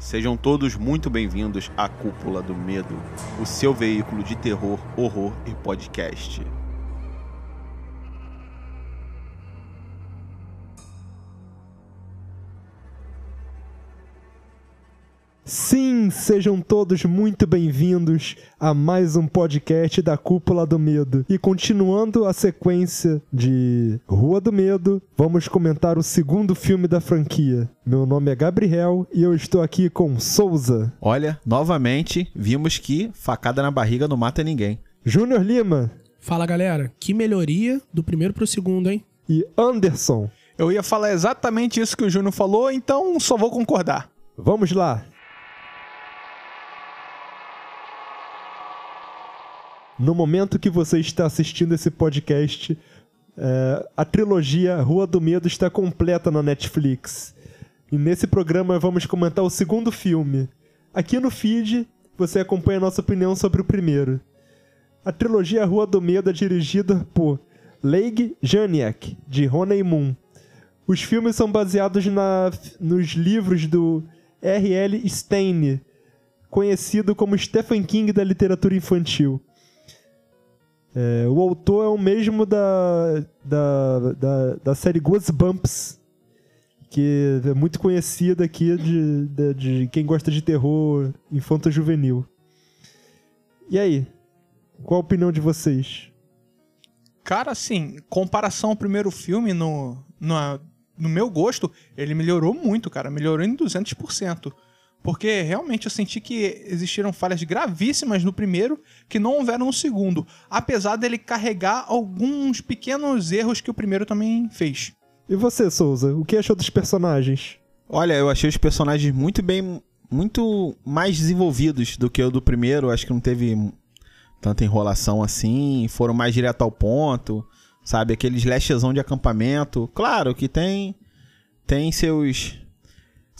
Sejam todos muito bem-vindos à Cúpula do Medo, o seu veículo de terror, horror e podcast. Sejam todos muito bem-vindos a mais um podcast da Cúpula do Medo. E continuando a sequência de Rua do Medo, vamos comentar o segundo filme da franquia. Meu nome é Gabriel e eu estou aqui com Souza, Olha, novamente, vimos que facada na barriga não mata ninguém. Júnior Lima Fala galera, que melhoria do primeiro pro segundo, hein? e Anderson. Eu ia falar exatamente isso que o Júnior falou, então só vou concordar. Vamos lá. No momento que você está assistindo esse podcast, é, a trilogia Rua do Medo está completa na Netflix. E nesse programa vamos comentar o segundo filme. Aqui no feed você acompanha a nossa opinião sobre o primeiro. A trilogia Rua do Medo é dirigida por Leigh Janiak, de Honey Moon. Os filmes são baseados na- nos livros do R.L. Stein, conhecido como Stephen King da literatura infantil. É, o autor é o mesmo da, da, da, da série Goosebumps, que é muito conhecida aqui de, de, de quem gosta de terror infanto-juvenil. E aí? Qual a opinião de vocês? Cara, assim, comparação ao primeiro filme, no, no, no meu gosto, ele melhorou muito, cara. Melhorou em 200%. Porque realmente eu senti que existiram falhas gravíssimas no primeiro que não houveram no segundo. Apesar dele carregar alguns pequenos erros que o primeiro também fez. E você, Souza? O que achou dos personagens? Olha, eu achei os personagens muito bem. muito mais desenvolvidos do que o do primeiro. Acho que não teve tanta enrolação assim. Foram mais direto ao ponto. Sabe? Aquele slashzão de acampamento. Claro que tem. tem seus.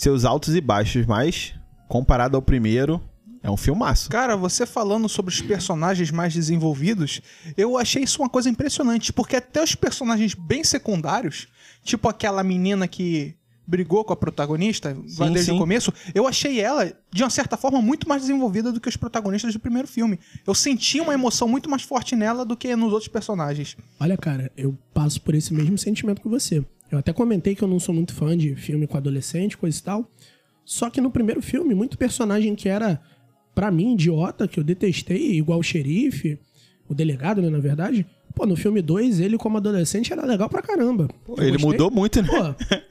Seus altos e baixos, mas comparado ao primeiro, é um filmaço. Cara, você falando sobre os personagens mais desenvolvidos, eu achei isso uma coisa impressionante, porque até os personagens bem secundários, tipo aquela menina que brigou com a protagonista lá Sim, desde sim. o começo, eu achei ela, de uma certa forma, muito mais desenvolvida do que os protagonistas do primeiro filme. Eu senti uma emoção muito mais forte nela do que nos outros personagens. Olha, cara, eu passo por esse mesmo sentimento que você. Eu até comentei que eu não sou muito fã de filme com adolescente, coisa e tal. Só que no primeiro filme, muito personagem que era, pra mim, idiota, que eu detestei, igual o xerife, o delegado, né, na verdade. Pô, no filme 2, ele como adolescente era legal pra caramba. Eu Ele gostei. mudou muito, né?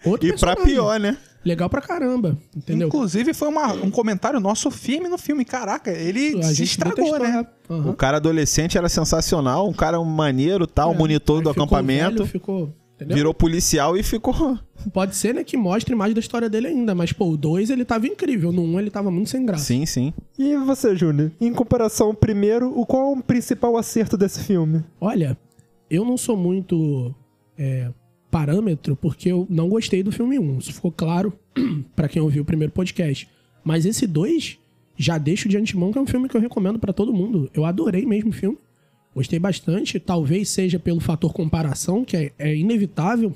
Pô, outro e pra personagem. pior, né? Legal pra caramba, entendeu? Inclusive, foi uma- um comentário nosso firme no filme. Caraca, ele A se estragou, detestou, né? Aham. O cara adolescente era sensacional, um cara maneiro, tal, É, monitor do ficou acampamento. velho, ficou, entendeu? Virou policial e ficou. Pode ser, né, que mostre mais da história dele ainda, mas, pô, o 2 ele tava incrível, no 1 um, ele tava muito sem graça. Sim, sim. E você, Júnior? Em comparação ao primeiro, o qual é o principal acerto desse filme? Olha, eu não sou muito é, parâmetro porque eu não gostei do filme 1. Um. Isso ficou claro pra quem ouviu o primeiro podcast. Mas esse 2, já deixo de antemão que é um filme que eu recomendo pra todo mundo. Eu adorei mesmo o filme. Gostei bastante. Talvez seja pelo fator comparação, que é, é inevitável.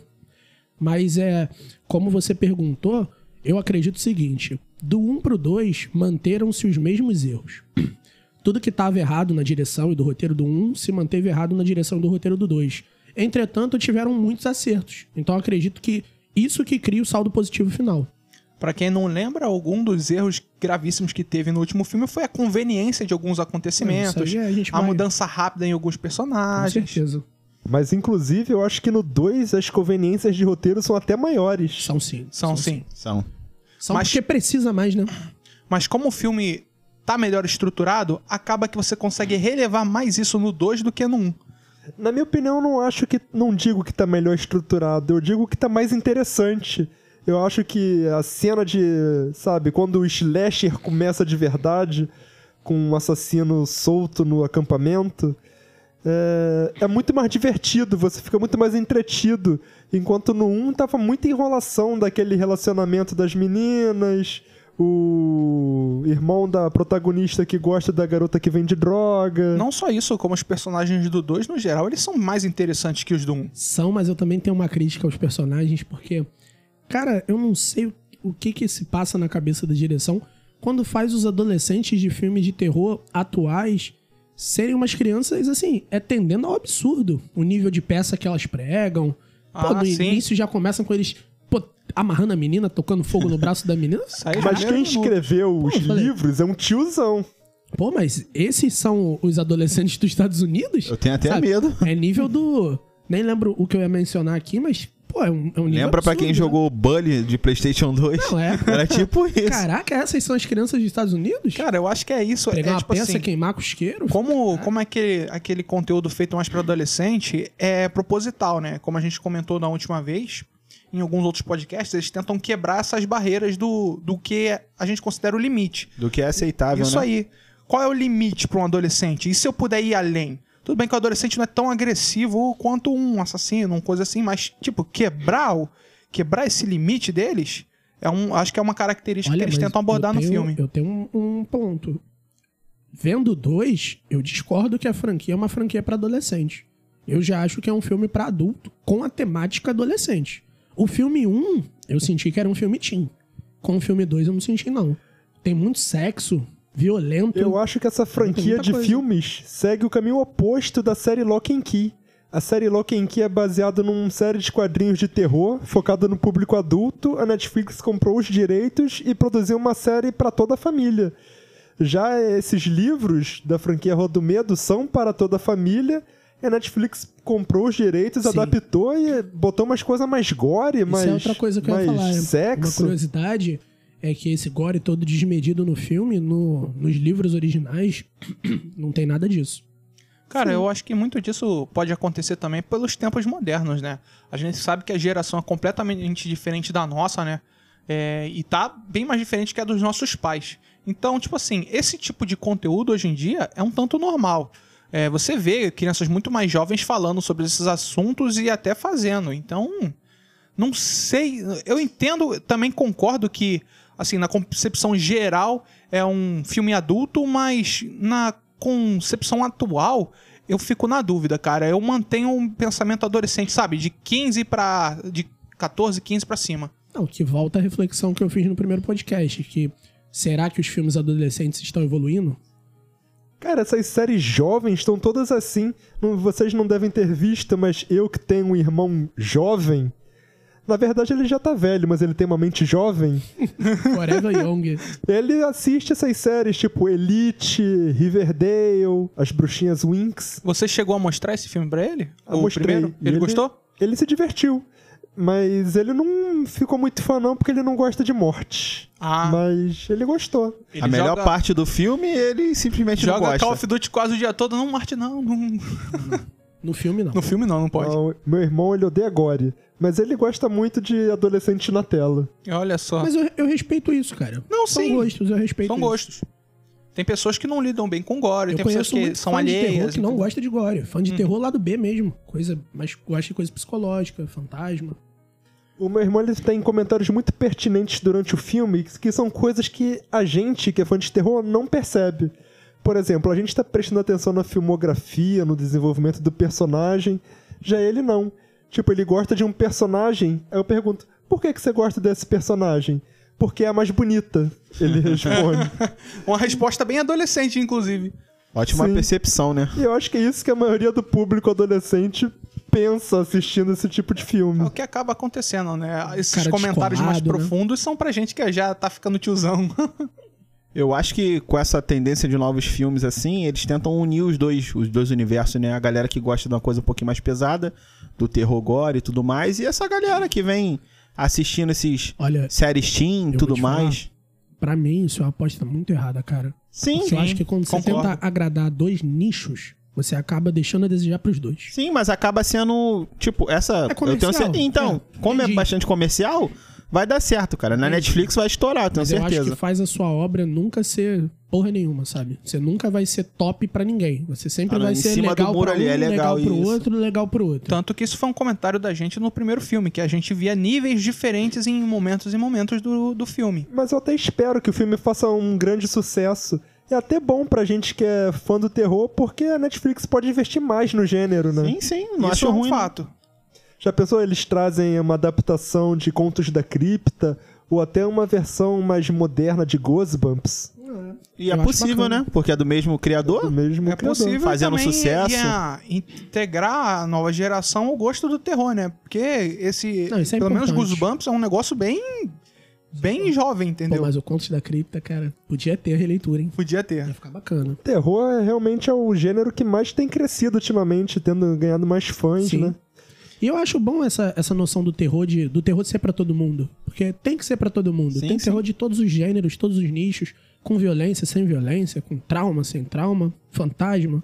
Mas é, como você perguntou, eu acredito o seguinte: do 1 pro 2 manteram-se os mesmos erros. Tudo que estava errado na direção e do roteiro do 1 se manteve errado na direção do roteiro do 2. Entretanto, tiveram muitos acertos. Então, acredito que isso que cria o saldo positivo final. Pra quem não lembra, algum dos erros gravíssimos que teve no último filme foi a conveniência de alguns acontecimentos, aí a gente a vai- mudança rápida em alguns Com personagens. certeza. Mas, inclusive, eu acho que no 2 as conveniências de roteiro são até maiores. São sim. São sim. São. São Mas- porque precisa mais, né? Mas como o filme tá melhor estruturado, acaba que você consegue relevar mais isso no 2 do que no 1. Um. Na minha opinião, eu não acho que. Não digo que tá melhor estruturado, eu digo que tá mais interessante. Eu acho que a cena de. Sabe, quando o slasher começa de verdade, com um assassino solto no acampamento. É, é muito mais divertido, você fica muito mais entretido. Enquanto no 1 tava muita enrolação daquele relacionamento das meninas, o irmão da protagonista que gosta da garota que vende droga. Não só isso, como os personagens do 2, no geral, eles são mais interessantes que os do 1. Um. São, mas eu também tenho uma crítica aos personagens, porque, cara, eu não sei. o que que se passa na cabeça da direção quando faz os adolescentes de filmes de terror atuais serem umas crianças, assim, é tendendo ao absurdo. O nível de peça que elas pregam. Pô, Ah, no sim. início já começam com eles, pô, amarrando a menina, tocando fogo no braço da menina. Mas quem minuto. escreveu os livros é um tiozão. Pô, mas esses são os adolescentes dos Estados Unidos? Eu tenho até medo. É nível do. Nem lembro o que eu ia mencionar aqui, mas, pô, é um, é um. Lembra pra quem absurdo, jogou Bully de PlayStation 2? Não, é. Era tipo isso. Caraca, essas são as crianças dos Estados Unidos? Cara, eu acho que é isso. Pegar é, uma tipo peça, assim, queimar cusqueiro? Como, como é aquele, aquele conteúdo feito mais para adolescente é proposital, né? Como a gente comentou na última vez, em alguns outros podcasts, eles tentam quebrar essas barreiras do, do que a gente considera o limite. Do que é aceitável, Isso né? aí. Qual é o limite para um adolescente? E se eu puder ir além? Tudo bem que o adolescente não é tão agressivo quanto um assassino, uma coisa assim, mas, tipo, quebrar, o, quebrar esse limite deles, é um, acho que é uma característica que eles tentam abordar eu no tenho- filme. Eu tenho um, um ponto. Vendo dois, eu discordo que a franquia é uma franquia pra adolescente. Eu já acho que é um filme pra adulto com a temática adolescente. O filme 1, um, eu senti que era um filme teen. Com o filme 2, eu não senti, não. Tem muito sexo, violento. Eu acho que essa franquia de coisa. filmes segue o caminho oposto da série Lock and Key. A série Lock and Key é baseada numa série de quadrinhos de terror focada no público adulto. A Netflix comprou os direitos e produziu uma série para toda a família. Já esses livros da franquia Rua do Medo são para toda a família. E a Netflix comprou os direitos, Sim. adaptou e botou umas coisas mais gore, Isso mais, é outra coisa que eu ia falar. é Uma sexo. curiosidade é que esse gore todo desmedido no filme, no- nos livros originais, não tem nada disso. Cara, eu acho que muito disso pode acontecer também pelos tempos modernos, né? A gente sabe que a geração é completamente diferente da nossa, né? É, e tá bem mais diferente que a dos nossos pais. Então, tipo assim, esse tipo de conteúdo hoje em dia é um tanto normal. É, você vê crianças muito mais jovens falando sobre esses assuntos e até fazendo. Então, não sei. Eu entendo, também concordo que, assim, na concepção geral é um filme adulto, mas na concepção atual eu fico na dúvida, cara. Eu mantenho um pensamento adolescente, sabe? De 15 pra. de 14, 15 pra cima. Não, que volta à reflexão que eu fiz no primeiro podcast, que será que os filmes adolescentes estão evoluindo? Cara, essas séries jovens estão todas assim. Não- vocês não devem ter visto, mas eu que tenho um irmão jovem. Na verdade, ele já tá velho, mas ele tem uma mente jovem. Forever Young. Ele assiste essas séries tipo Elite, Riverdale, As Bruxinhas Winx. Você chegou a mostrar esse filme pra ele? Eu o mostrei. primeiro? E Ele, gostou? Ele se divertiu. Mas ele não ficou muito fã, não, porque ele não gosta de morte. Ah, Mas ele gostou. ele a melhor joga- parte do filme, ele simplesmente não Joga gosta. Call of Duty quase o dia todo. Não, Marte, não. não. No filme, não. No filme não, não pode. Não, meu irmão, ele odeia gore. Mas ele gosta muito de adolescente na tela. Olha só. Mas eu, eu respeito isso, cara. Não, São sim. gostos, eu respeito São isso. gostos. Tem pessoas que não lidam bem com gore, Eu tem pessoas conheço que muito são fã de terror alheias. que não gosta de gore. Fã de terror lado B mesmo. Coisa, mas gosta de coisa psicológica, fantasma. O meu irmão ele tem comentários muito pertinentes durante o filme, que são coisas que a gente, que é fã de terror, não percebe. Por exemplo, a gente está prestando atenção na filmografia, no desenvolvimento do personagem. Já ele não. Tipo, ele gosta de um personagem. Aí eu pergunto: por que, que você gosta desse personagem? Porque é a mais bonita. Ele responde. Uma resposta bem adolescente, inclusive. Ótima Sim. percepção, né? e eu acho que é isso que a maioria do público adolescente pensa assistindo esse tipo de É filme. o que acaba acontecendo, né? Esses Cara comentários mais né? profundos são pra gente que já tá ficando tiozão. Eu acho que com essa tendência de novos filmes assim, eles tentam unir os dois, os dois universos, né? A galera que gosta de uma coisa um pouquinho mais pesada, do terror gore e tudo mais, e essa galera que vem assistindo esses Olha, séries teen e tudo mais. pra mim, isso é uma aposta muito errada, cara. Sim, Porque eu acho que quando você concordo. tenta agradar dois nichos, você acaba deixando a desejar pros dois. sim, mas acaba sendo, tipo, essa... É comercial. eu tenho cer- Então, É, como é bastante comercial, vai dar certo, cara. Na Netflix vai estourar, tenho Mas eu acho certeza. que faz a sua obra nunca ser porra nenhuma, sabe? Você nunca vai ser top pra ninguém. Você sempre Ah, não, vai ser cima do legal muro pra um, ali, é legal pro isso. outro, legal pro outro. Tanto que isso foi um comentário da gente no primeiro filme, que a gente via níveis diferentes em momentos e momentos do, do filme. Mas eu até espero que o filme faça um grande sucesso. É até bom pra gente que é fã do terror, porque a Netflix pode investir mais no gênero, né? Sim, sim, não isso acho é um ruim. não. Já pensou, eles trazem uma adaptação de Contos da Cripta, ou até uma versão mais moderna de Goosebumps. E é Eu acho possível, bacana. né? Porque é do mesmo Do criador. mesmo É criador. possível Fazendo também sucesso. ia integrar a nova geração ao gosto do terror, né? Porque esse, Não, é pelo menos importante. Goosebumps é um negócio bem bem jovem, Pô, entendeu? mas o Contos da Cripta, cara, podia ter a releitura, hein? Podia ter. Ia ficar bacana. Terror é realmente é o gênero que mais tem crescido ultimamente, tendo ganhado mais fãs, Sim. né? E eu acho bom essa, essa noção do terror de do terror de ser pra todo mundo, porque tem que ser pra todo mundo. Sim, tem sim. terror de todos os gêneros, todos os nichos, com violência, sem violência, com trauma, sem trauma, fantasma.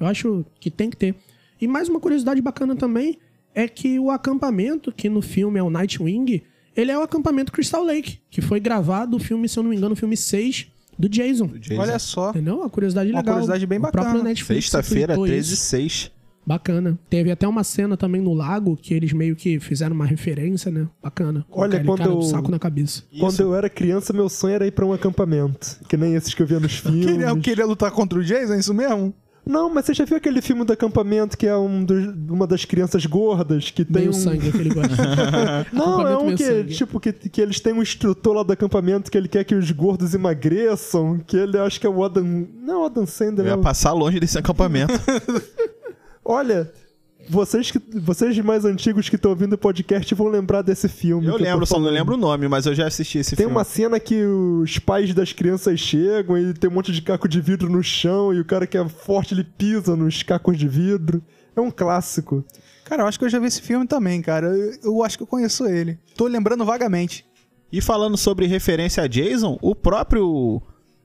Eu acho que tem que ter. E mais uma curiosidade bacana também é que o acampamento, que no filme é o Nightwing, ele é o acampamento Crystal Lake, que foi gravado o filme, se eu não me engano, o filme 6 do Jason. Jason. Olha só. Entendeu? Uma curiosidade Uma legal. curiosidade bem O bacana. Sexta-feira, tweetou 13 isso. 6. Bacana. Teve até uma cena também no lago que eles meio que fizeram uma referência, né? Bacana. Com Olha, aquele quando cara eu- saco na cabeça. Quando eu era criança, meu sonho era ir pra um acampamento. Que nem esses que eu via nos filmes. Queria, queria lutar contra o Jason, é isso mesmo? Não, mas você já viu aquele filme do acampamento que é um dos- uma das crianças gordas que tem Meio um... sangue que ele gosta. Não, é um que, sangue. tipo, que, que eles têm um instrutor lá do acampamento que ele quer que os gordos emagreçam, que ele acho que é o Adam... Não, é o Adam Sandler. Eu é ia o- passar longe desse acampamento. Olha, vocês, que, vocês mais antigos que estão ouvindo o podcast vão lembrar desse filme. eu lembro, só não lembro o nome, mas eu já assisti esse Tem filme. uma cena que os pais das crianças chegam e tem um monte de caco de vidro no chão e o cara que é forte ele pisa nos cacos de vidro. É um clássico. Cara, eu acho que eu já vi esse filme também, cara. Eu, eu acho que eu conheço ele. Tô lembrando vagamente. E falando sobre referência a Jason, o próprio.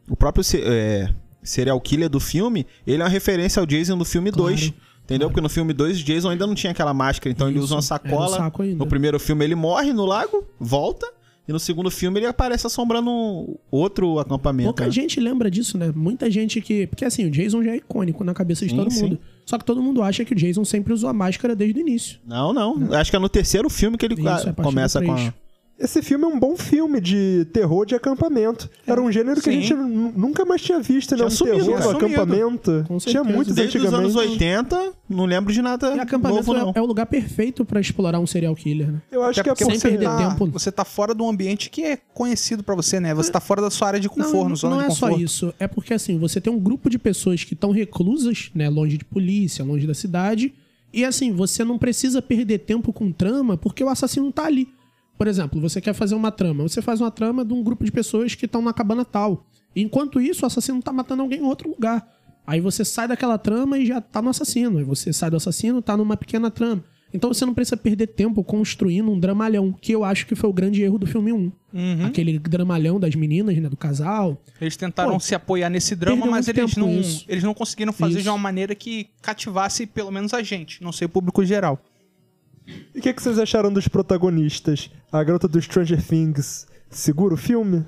O próprio é, serial killer do filme, ele é uma referência ao Jason do filme Claro, 2. Entendeu? Porque no filme 2 o Jason ainda não tinha aquela máscara, então ele Isso, usa uma era sacola. um. No primeiro filme ele morre no lago, volta. E no segundo filme ele aparece assombrando outro acampamento. Pouca né? gente lembra disso, né? Muita gente que. Porque assim, o Jason já é icônico na cabeça de Sim, todo sim. mundo. Só que todo mundo acha que o Jason sempre usou a máscara desde o início. Não, não, Acho que é no terceiro filme que ele Isso, é a começa com a. Esse filme é um bom filme de terror de acampamento. Era um gênero que a Sim. gente nu- nunca mais tinha visto, né? Tinha Um sumido, terror cara. acampamento. Tinha muitos Desde os anos 80, não lembro de nada E acampamento novo, não. é, é o lugar perfeito pra explorar um serial killer, né? Eu acho Até que é porque sem porque... você tá, tempo. Você tá fora de um ambiente que é conhecido pra você, né? Você tá fora da sua área de conforto, não, zona não de é só conforto. isso. É porque, assim, você tem um grupo de pessoas que estão reclusas, né? Longe de polícia, longe da cidade. E, assim, você não precisa perder tempo com trama porque o assassino tá ali. Por exemplo, você quer fazer uma trama. Você faz uma trama de um grupo de pessoas que estão na cabana tal. Enquanto isso, o assassino tá matando alguém em outro lugar. Aí você sai daquela trama e já tá no assassino. Aí você sai do assassino, tá numa pequena trama. Então você não precisa perder tempo construindo um dramalhão, que eu acho que foi o grande erro do filme 1. Uhum. Aquele dramalhão das meninas, né, do casal. Eles tentaram Pô, se apoiar nesse drama, mas eles não, isso. eles não conseguiram fazer Isso. de uma maneira que cativasse pelo menos a gente, não sei o público geral. E o que, que vocês acharam dos protagonistas? A garota do Stranger Things segura o filme?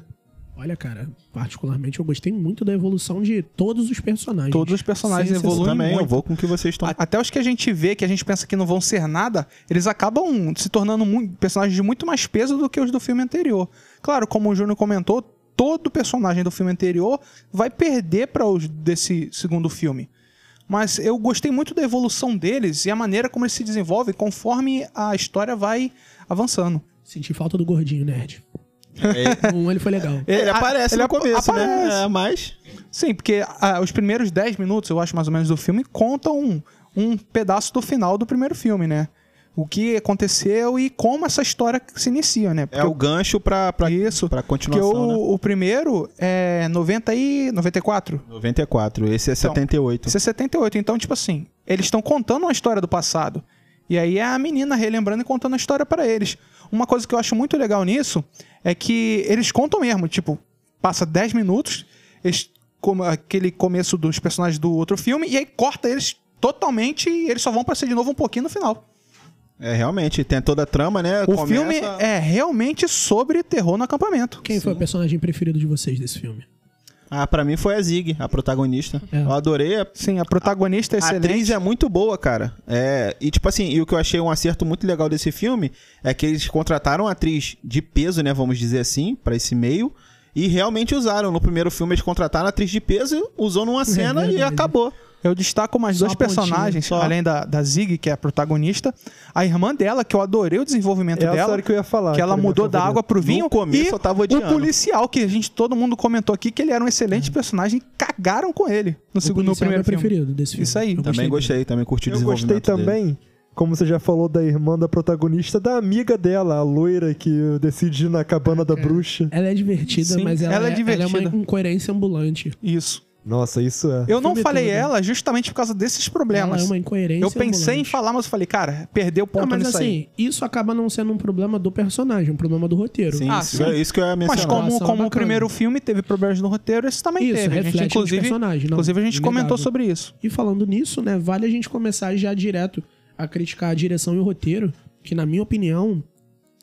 Olha, cara, particularmente eu gostei muito da evolução de todos os personagens. Todos os personagens Sem. Eu evoluem também, eu muito. vou com o que vocês estão. Até os que a gente vê, que a gente pensa que não vão ser nada, eles acabam se tornando personagens de muito mais peso do que os do filme anterior. Claro, como o Júnior comentou, todo personagem do filme anterior vai perder para os desse segundo filme. Mas eu gostei muito da evolução deles e a maneira como eles se desenvolvem conforme a história vai avançando. Senti falta do gordinho nerd. É, Um ele foi legal. ele a- aparece ele no começo, aparece. né? É, mas. Sim, porque ah, os primeiros 10 minutos, eu acho mais ou menos, do filme contam um, um pedaço do final do primeiro filme, né? O que aconteceu e como essa história se inicia, né? É o gancho pra, pra, Isso. pra Porque continuação, o, né? o primeiro é 90 e 94. 94, esse é Então, 78. Esse é 78. Então, tipo assim, eles estão contando uma história do passado. E aí é a menina relembrando e contando a história pra eles. Uma coisa que eu acho muito legal nisso é que eles contam mesmo. Tipo, passa 10 minutos, eles, como aquele começo dos personagens do outro filme, e aí corta eles totalmente e eles só vão pra ser de novo um pouquinho no final. É, realmente, tem toda a trama, né? O filme é realmente sobre terror no acampamento. Quem foi o personagem preferido de vocês desse filme? Ah, pra mim foi a Zig, a protagonista. É. Eu adorei. A Sim, a protagonista é a excelente. atriz é muito boa, cara. É, e tipo assim, e o que eu achei um acerto muito legal desse filme é que eles contrataram uma atriz de peso, né, vamos dizer assim, pra esse meio. E realmente usaram. No primeiro filme eles contrataram a atriz de peso, usou numa cena e verdade. acabou. Eu destaco mais Só dois pontinha, personagens, só. além da, da Zig, que é a protagonista. A irmã dela, que eu adorei o desenvolvimento É essa dela. hora que eu ia falar. que ela minha mudou da água pro vinho. No começo e eu tava o odiando. policial, que a gente, todo mundo comentou aqui que ele era um excelente É. personagem e cagaram com ele no, O segundo, no é primeiro filme. preferido desse filme. Isso aí. Eu Também dele. gostei, também curti o Eu gostei desenvolvimento dele. também, como você já falou da irmã da protagonista, da amiga dela, a loira que decide ir na cabana da bruxa. Ela é divertida, Sim, mas ela, ela é é, ela é uma incoerência ambulante. Isso. Nossa, isso é. Eu não falei né? ela justamente por causa desses problemas. Ela é uma incoerência Eu pensei em ambulante. falar, mas eu falei, cara, perdeu ponto Não, mas nisso assim, aí. isso acaba não sendo um problema do personagem, um problema do roteiro. Sim, Ah, isso, sim. é isso que eu ia Mas mencionar. como, Relação como o primeiro filme teve problemas no roteiro, esse também Isso, teve. A gente, reflete inclusive, personagens. Não, inclusive, a gente inegável. comentou sobre isso. E falando nisso, né, vale a gente começar já direto a criticar a direção e o roteiro, que na minha opinião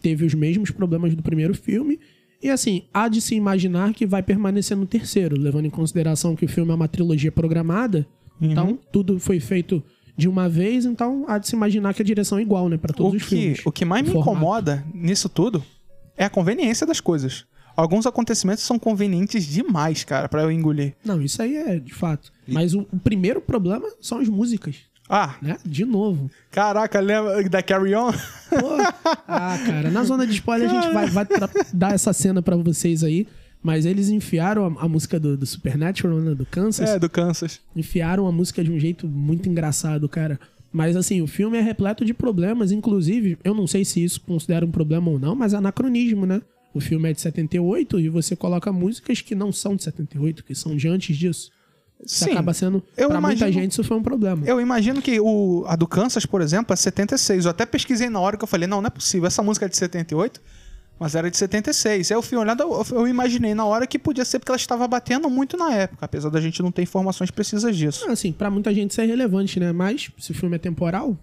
teve os mesmos problemas do primeiro filme. E assim, há de se imaginar que vai permanecer no terceiro, levando em consideração que o filme é uma trilogia programada, Uhum. então tudo foi feito de uma vez, então há de se imaginar que a direção é igual, né, para todos O os que, filmes. o que mais me formato. incomoda nisso tudo é a conveniência das coisas. Alguns acontecimentos são convenientes demais, cara, pra eu engolir. Não, isso aí é de fato. Mas o, o primeiro problema são as músicas, Ah, né? De novo. caraca, lembra da Carry On? Pô, ah, cara, na zona de spoiler a gente vai, vai dar essa cena pra vocês aí. Mas eles enfiaram a, a música do, do Supernatural, né? Do Kansas. É, do Kansas. Enfiaram a música de um jeito muito engraçado, cara. Mas assim, o filme é repleto de problemas. Inclusive, eu não sei se isso considera um problema ou não, mas é anacronismo, né? O filme é de 78 e você coloca músicas que não são de 78, que são de antes disso. Isso Sim, acaba sendo. eu pra muita imagino- gente, isso foi um problema. Eu imagino que o, a do Kansas, por exemplo, é 76. Eu até pesquisei na hora que eu falei, não, não é possível. Essa música é de 78, mas era de 76. Aí eu fui olhando, eu, eu imaginei na hora que podia ser porque ela estava batendo muito na época, apesar da gente não ter informações precisas disso. Assim, pra muita gente isso é relevante, né? Mas se o filme é temporal,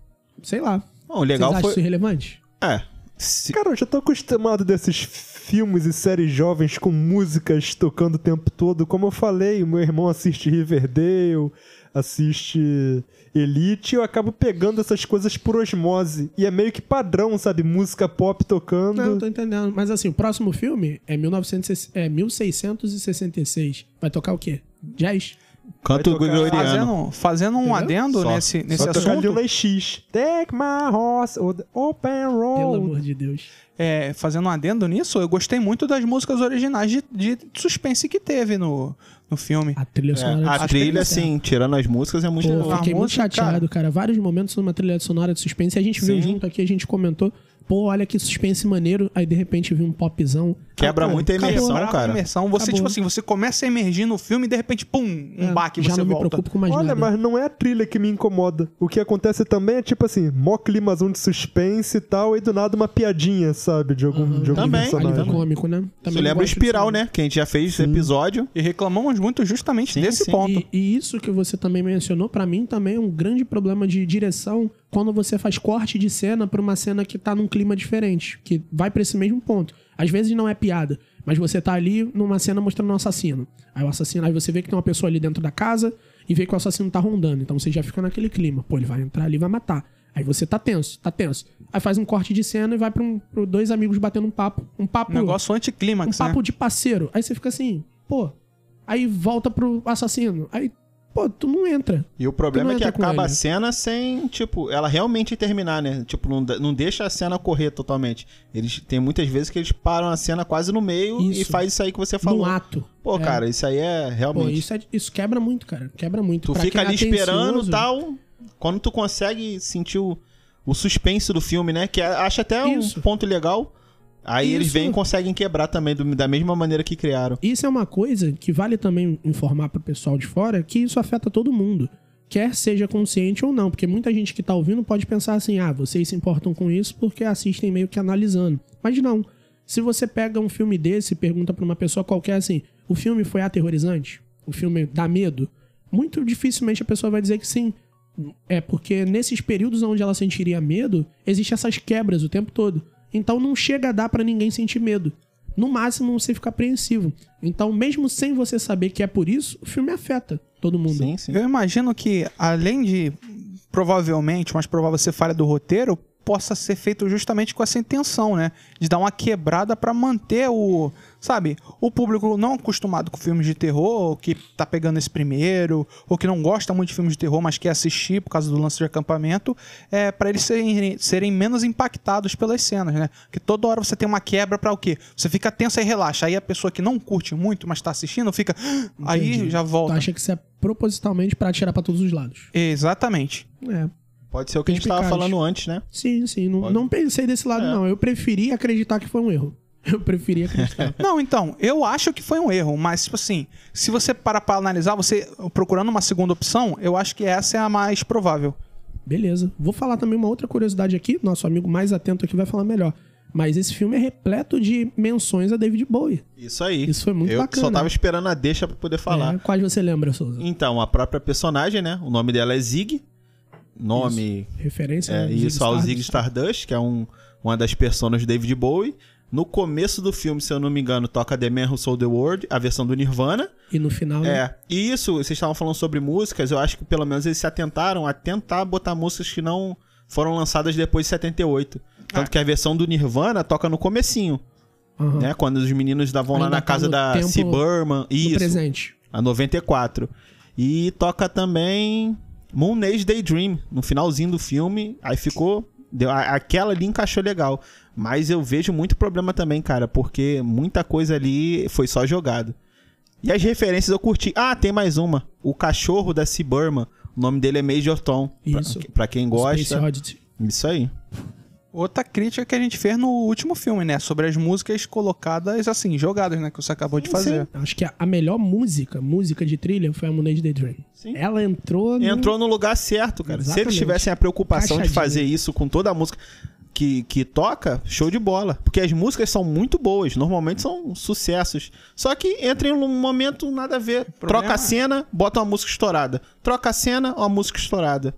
sei lá. Não, o legal Vocês acham foi. isso relevante? É. se- Cara, eu já tô acostumado desses filmes e séries jovens com músicas tocando o tempo todo. Como eu falei, meu irmão assiste Riverdale, assiste Elite, eu acabo pegando essas coisas por osmose. E é meio que padrão, sabe? Música pop tocando. Não, tô entendendo. Mas assim, o próximo filme é, 1900, é 1666. Vai tocar o quê? Jazz? Canto gregoriano. Fazendo, fazendo um adendo Só- nesse, nesse Só assunto, Lil X. Take my horse, or the open Pelo road. amor de Deus. é, fazendo um adendo nisso, eu gostei muito das músicas originais de, de suspense que teve no, no filme. A trilha É, sonora... a de trilha, assim, tirando as músicas, é muito Pô, legal. fiquei A muito chateado, cara. Vários momentos numa trilha sonora de suspense. E a gente viu Sim. junto aqui, a gente comentou. Pô, olha que suspense maneiro. Aí de repente viu um popzão. Quebra Ah, pô, muito a acabou. imersão, Quebrava a cara. imersão. Você, Acabou. tipo assim, você começa a emergir no filme e de repente, pum, um É, baque Já você não me volta. preocupo com mais Olha, nada. mas não é a trilha que me incomoda. O que acontece também é tipo assim, mó climazão de suspense e tal, e do nada uma piadinha, sabe? De algum, de algum Também, personagem. Também. cômico, né? Também não lembra o Espiral, né? Que a gente já fez esse episódio. E reclamamos muito justamente Sim, desse sim. ponto. E, e isso que você também mencionou, pra mim também é um grande problema de direção quando você faz corte de cena pra uma cena que tá num clima diferente, que vai pra esse mesmo ponto. Às vezes não é piada, mas você tá ali numa cena mostrando um assassino. Aí o assassino, aí você vê que tem uma pessoa ali dentro da casa e vê que o assassino tá rondando, então você já fica naquele clima. Pô, ele vai entrar ali e vai matar. Aí você tá tenso, tá tenso. Aí faz um corte de cena e vai pra, um, pra dois amigos batendo um papo. Um papo Um negócio um anticlímax, papo né? de parceiro. Aí você fica assim, pô. Aí volta pro assassino. Aí, pô, tu não entra. E o problema é que acaba a ele. cena sem, tipo, ela realmente terminar, né? Tipo, não, não deixa a cena correr totalmente. Eles tem muitas vezes que eles param a cena quase no meio e Isso. faz isso aí que você falou. No ato. Pô, É. cara, isso aí é Pô, realmente. isso, é- isso quebra muito, cara. Quebra muito. tu Pra fica é ali esperando e tal. Quando tu consegue sentir o, o suspense do filme, né? Que acho até Isso. um ponto legal. Aí eles Isso. vêm e conseguem quebrar também do- da mesma maneira que criaram. Isso é uma coisa que vale também informar pro pessoal de fora que isso afeta todo mundo. Quer seja consciente ou não, porque muita gente que tá ouvindo pode pensar assim: ah, vocês se importam com isso porque assistem meio que analisando. Mas não. Se você pega um filme desse e pergunta pra uma pessoa qualquer assim: o filme foi aterrorizante? O filme dá medo? Muito dificilmente a pessoa vai dizer que sim. É porque nesses períodos onde ela sentiria medo, existem essas quebras o tempo todo. Então não chega a dar pra ninguém sentir medo. No máximo você fica apreensivo. Então, mesmo sem você saber que é por isso, o filme afeta todo mundo. Sim, sim. Eu imagino que, além de provavelmente, mais provável ser falha do roteiro, possa ser feito justamente com essa intenção, né? De dar uma quebrada pra manter o, sabe, o público não acostumado com filmes de terror, ou que tá pegando esse primeiro, ou que não gosta muito de filmes de terror, mas quer assistir por causa do lance de acampamento, é para eles serem, serem menos impactados pelas cenas, né? Porque toda hora você tem uma quebra pra o quê? Você fica tenso e relaxa. Aí a pessoa que não curte muito, mas tá assistindo, fica aí Entendi. já Tu volta. acha que isso é propositalmente pra tirar pra todos os lados? Exatamente. É. Pode ser o que a gente tava Perspicaz. falando antes, né? Sim, sim. Não, não pensei desse lado, É. não. Eu preferi acreditar que foi um erro. Eu preferi acreditar. Não, então, eu acho que foi um erro, mas, tipo assim, se você parar pra analisar, você procurando uma segunda opção, eu acho que essa é a mais provável. Beleza. Vou falar também uma outra curiosidade aqui. Nosso amigo mais atento aqui vai falar melhor. Mas esse filme é repleto de menções a David Bowie. Isso aí. Isso foi muito Eu bacana. só tava esperando a deixa pra poder falar. É, quais você lembra, Souza? Então, a própria personagem, né? O nome dela é Zig. Nome Referência É, ao isso, ao Zig Stardust. Stardust, que é um, uma das personas do David Bowie. No começo do filme, se eu não me engano, toca The Man Who Sold the World, a versão do Nirvana. E no final, né? É, e isso, vocês estavam falando sobre músicas, eu acho que pelo menos eles se atentaram a tentar botar músicas que não foram lançadas depois de 78. Tanto Ah. que a versão do Nirvana toca no comecinho, Aham. né? Quando os meninos davam lá Ainda na tá casa da C. Burman. Isso, presente. a 94. E toca também Moon Age Daydream, no finalzinho do filme. Aí ficou. Deu, aquela ali encaixou legal. Mas eu vejo muito problema também, cara, porque muita coisa ali foi só jogado. E as referências eu curti. Ah, tem mais uma. O cachorro da C. Burman. O nome dele é Major Tom. Pra- Isso. Pra, quem Space gosta. Isso aí. Outra crítica que a gente fez no último filme, né? Sobre as músicas colocadas, assim, jogadas, né? Que você acabou de fazer. Acho que a, a melhor música, música de trilha, foi a Moonage Daydream. Sim. Ela entrou no... Entrou no lugar certo, cara. Se eles Exatamente. tivessem a preocupação de Encaixadinho. fazer isso com toda a música que, que toca, show de bola. Porque as músicas são muito boas, normalmente são sucessos. Só que entra em um momento nada a ver. Problema- Troca a cena, bota uma música estourada. Troca a cena, uma música estourada.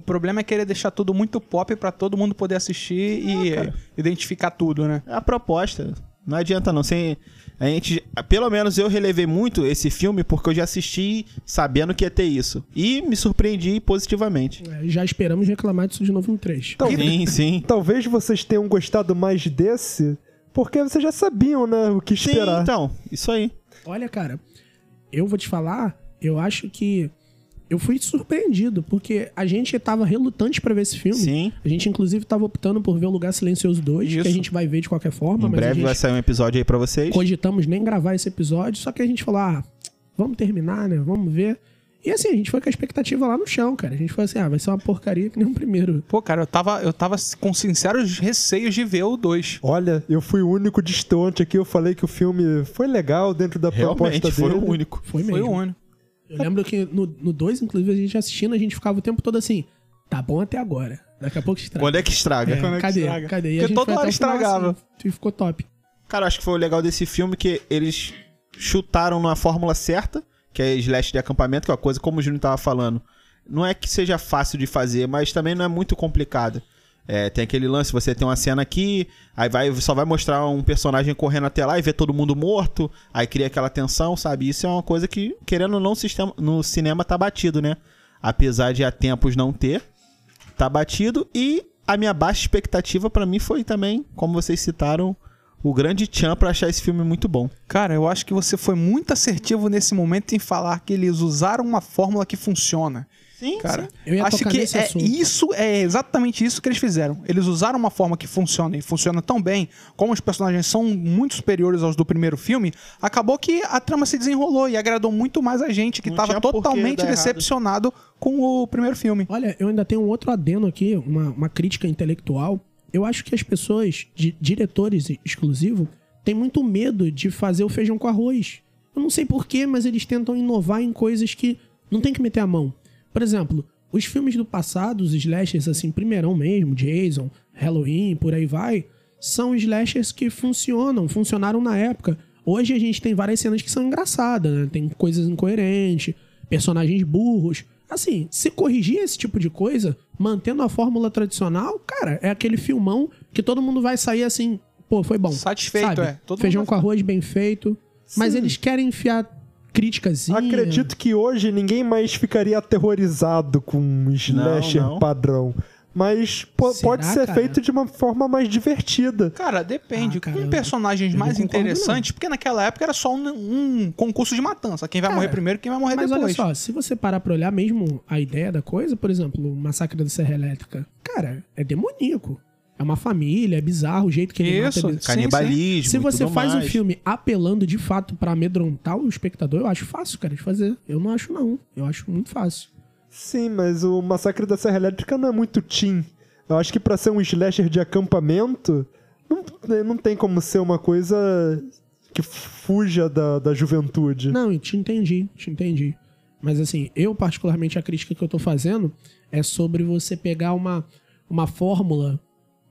O problema é querer deixar tudo muito pop pra todo mundo poder assistir e cara. identificar tudo, né? É a proposta. Não adianta não. Sem, a gente, pelo menos eu relevei muito esse filme porque eu já assisti sabendo que ia ter isso. E me surpreendi positivamente. É, Já esperamos reclamar disso de novo no 3. Então, Sim, sim. Talvez vocês tenham gostado mais desse, porque vocês já sabiam, né, o que Sim, esperar. então. Isso aí. Olha, cara, eu vou te falar, eu acho que eu fui surpreendido, porque a gente tava relutante pra ver esse filme. Sim. A gente, inclusive, tava optando por ver o Lugar Silencioso 2, que Isso. a gente vai ver de qualquer forma, Em mas a breve gente vai sair um episódio aí pra vocês. cogitamos nem gravar esse episódio, só que a gente falou, ah, vamos terminar, né? Vamos ver. E assim, a gente foi com a expectativa lá no chão, cara. A gente foi assim, ah, vai ser uma porcaria que nem o primeiro. Pô, cara, eu tava, eu tava com sinceros receios de ver o 2. Olha, eu fui o único distante aqui, eu falei que o filme foi legal dentro da proposta Realmente, foi dele. o único. Foi Foi mesmo. o único. Eu lembro que no 2, inclusive, a gente assistindo, a gente ficava o tempo todo assim, tá bom até agora. Daqui a pouco estraga. Quando é que estraga? É, Quando é que cadê? estraga? Cadê? E Porque a gente toda foi hora o final estragava. assim, e ficou top. Cara, acho que foi o legal desse filme que eles chutaram na fórmula certa, que é slash de acampamento, que é uma coisa, como o Júnior tava falando, não é que seja fácil de fazer, mas também não é muito complicado. É, tem aquele lance, você tem uma cena aqui, aí vai, só vai mostrar um personagem correndo até lá e ver todo mundo morto, aí cria aquela tensão, sabe? Isso é uma coisa que, querendo ou não, sistema- no cinema tá batido, né? Apesar de há tempos não ter, tá batido. E a minha baixa expectativa pra mim foi também, como vocês citaram, o grande tchan pra achar esse filme muito bom. Cara, eu acho que você foi muito assertivo nesse momento em falar que eles usaram uma fórmula que funciona. Sim, Cara, Eu ia acho tocar que nesse é assunto. isso é exatamente isso que eles fizeram. Eles usaram uma forma que funciona e funciona tão bem, como os personagens são muito superiores aos do primeiro filme, acabou que a trama se desenrolou e agradou muito mais a gente que Não tava tinha por que totalmente errado. decepcionado com o primeiro filme. Olha, eu ainda tenho um outro adeno aqui, uma, uma crítica intelectual. Eu acho que as pessoas, de diretores exclusivo, têm muito medo de fazer o feijão com arroz. Eu não sei porquê, mas eles tentam inovar em coisas que não tem que meter a mão. Por exemplo, os filmes do passado, os slashers assim, primeirão mesmo, Jason, Halloween, por aí vai, são slashers que funcionam, funcionaram na época. Hoje a gente tem várias cenas que são engraçadas, né? Tem coisas incoerentes, personagens burros. Assim, se corrigir esse tipo de coisa, mantendo a fórmula tradicional, cara, é aquele filmão que todo mundo vai sair assim, pô, foi bom. Satisfeito, sabe? é. Todo Feijão com arroz bem feito. Mas Sim. eles querem enfiar críticas. Acredito que hoje ninguém mais ficaria aterrorizado com um slasher não. padrão. mas po- Será, pode ser cara? feito de uma forma mais divertida. Cara, depende. Ah, cara, com personagens não mais interessantes, porque naquela época era só um, um concurso de matança. Quem vai Cara, morrer primeiro, quem vai morrer Mas depois. olha só, se você parar pra olhar mesmo a ideia da coisa, por exemplo, o Massacre da Serra Elétrica, cara, é demoníaco. É uma família, é bizarro o jeito que ele Isso, mata. sim, Canibalismo Se você tudo faz um mais. filme apelando de fato pra amedrontar o espectador, eu acho fácil, cara, de fazer. Eu não acho, não. Eu acho muito fácil. Sim, mas o Massacre da Serra Elétrica não é muito teen. Eu acho que pra ser um slasher de acampamento, não, não tem como ser uma coisa que fuja da, da juventude. Não, eu te entendi, te entendi. Mas assim, eu particularmente a crítica que eu tô fazendo é sobre você pegar uma, uma fórmula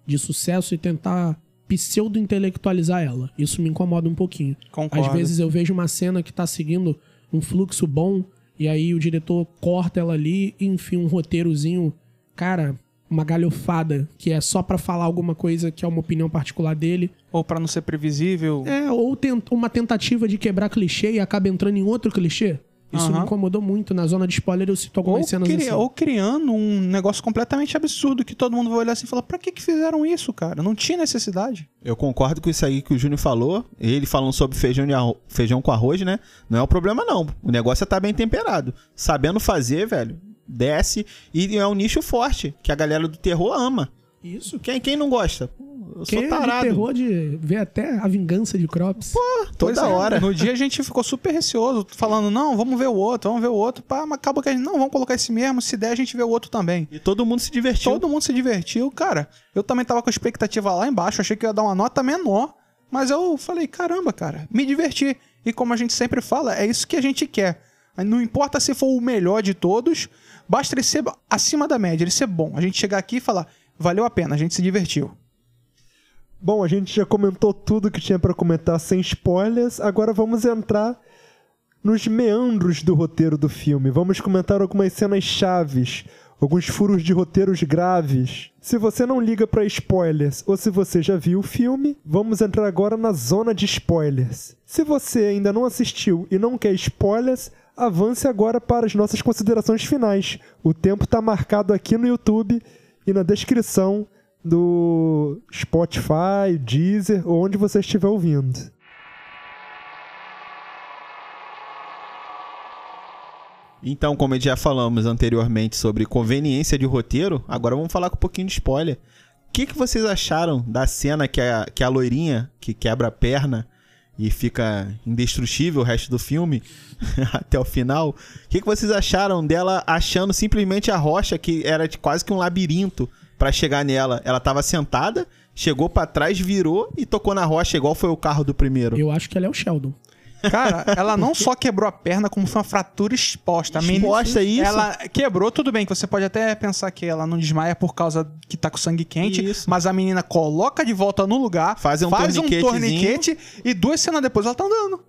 de sucesso e tentar pseudo-intelectualizar ela. Isso me incomoda um pouquinho. Concordo. Às vezes eu vejo uma cena que tá seguindo um fluxo bom e aí o diretor corta ela ali e enfia um roteirozinho, cara, uma galhofada que é só pra falar alguma coisa que é uma opinião particular dele. Ou pra não ser previsível. É, ou tent- uma tentativa de quebrar clichê e acaba entrando em outro clichê. Isso Aham. me incomodou muito. Na zona de spoiler eu cito algumas Ou, cenas cri- assim. ou criando um negócio completamente absurdo que todo mundo vai olhar assim e falar: pra que, que fizeram isso, cara? Não tinha necessidade. Eu concordo com isso aí que o Júnior falou. Ele falando sobre feijão, de arro- feijão com arroz, né? Não é o problema, não. O negócio é estar bem temperado. Sabendo fazer, velho, desce. E é um nicho forte, que a galera do terror ama. Isso. Quem, quem não gosta? Pô, Eu Quem sou é tarado. de terror de ver até a vingança de Crops. Toda Pois é, hora. No dia a gente ficou super receoso, falando: não, vamos ver o outro, vamos ver o outro. Pá, mas acaba que a gente, não, vamos colocar esse mesmo. Se der, a gente vê o outro também. E todo mundo se divertiu. Todo mundo se divertiu, cara. Eu também tava com a expectativa lá embaixo, achei que eu ia dar uma nota menor, mas eu falei, caramba, cara, me diverti. E como a gente sempre fala, é isso que a gente quer. Não importa se for o melhor de todos, basta ele ser acima da média, ele ser bom. A gente chegar aqui e falar, valeu a pena, a gente se divertiu. Bom, a gente já comentou tudo que tinha pra comentar sem spoilers. Agora vamos entrar nos meandros do roteiro do filme. Vamos comentar algumas cenas chaves, alguns furos de roteiros graves. Se você não liga pra spoilers ou se você já viu o filme, vamos entrar agora na zona de spoilers. Se você ainda não assistiu e não quer spoilers, avance agora para as nossas considerações finais. O tempo está marcado aqui no YouTube e na descrição do Spotify, Deezer onde você estiver ouvindo. Então, como já falamos anteriormente sobre conveniência de roteiro, agora vamos falar com um pouquinho de spoiler. O que, que vocês acharam da cena que a, que a loirinha, que quebra a perna e fica indestrutível o resto do filme, até o final? O que, que vocês acharam dela achando simplesmente a rocha, que era quase que um labirinto, pra chegar nela? Ela tava sentada, chegou pra trás, virou e tocou na rocha, igual foi o carro do primeiro. Eu acho que ela é o Sheldon. Cara, ela não só quebrou a perna, como foi uma fratura exposta. A menina- Exposta, isso. Ela quebrou, tudo bem, que você pode até pensar que ela não desmaia por causa que tá com sangue quente, Isso. mas a menina coloca de volta no lugar, Faz um faz um torniquete e duas cenas depois ela tá andando.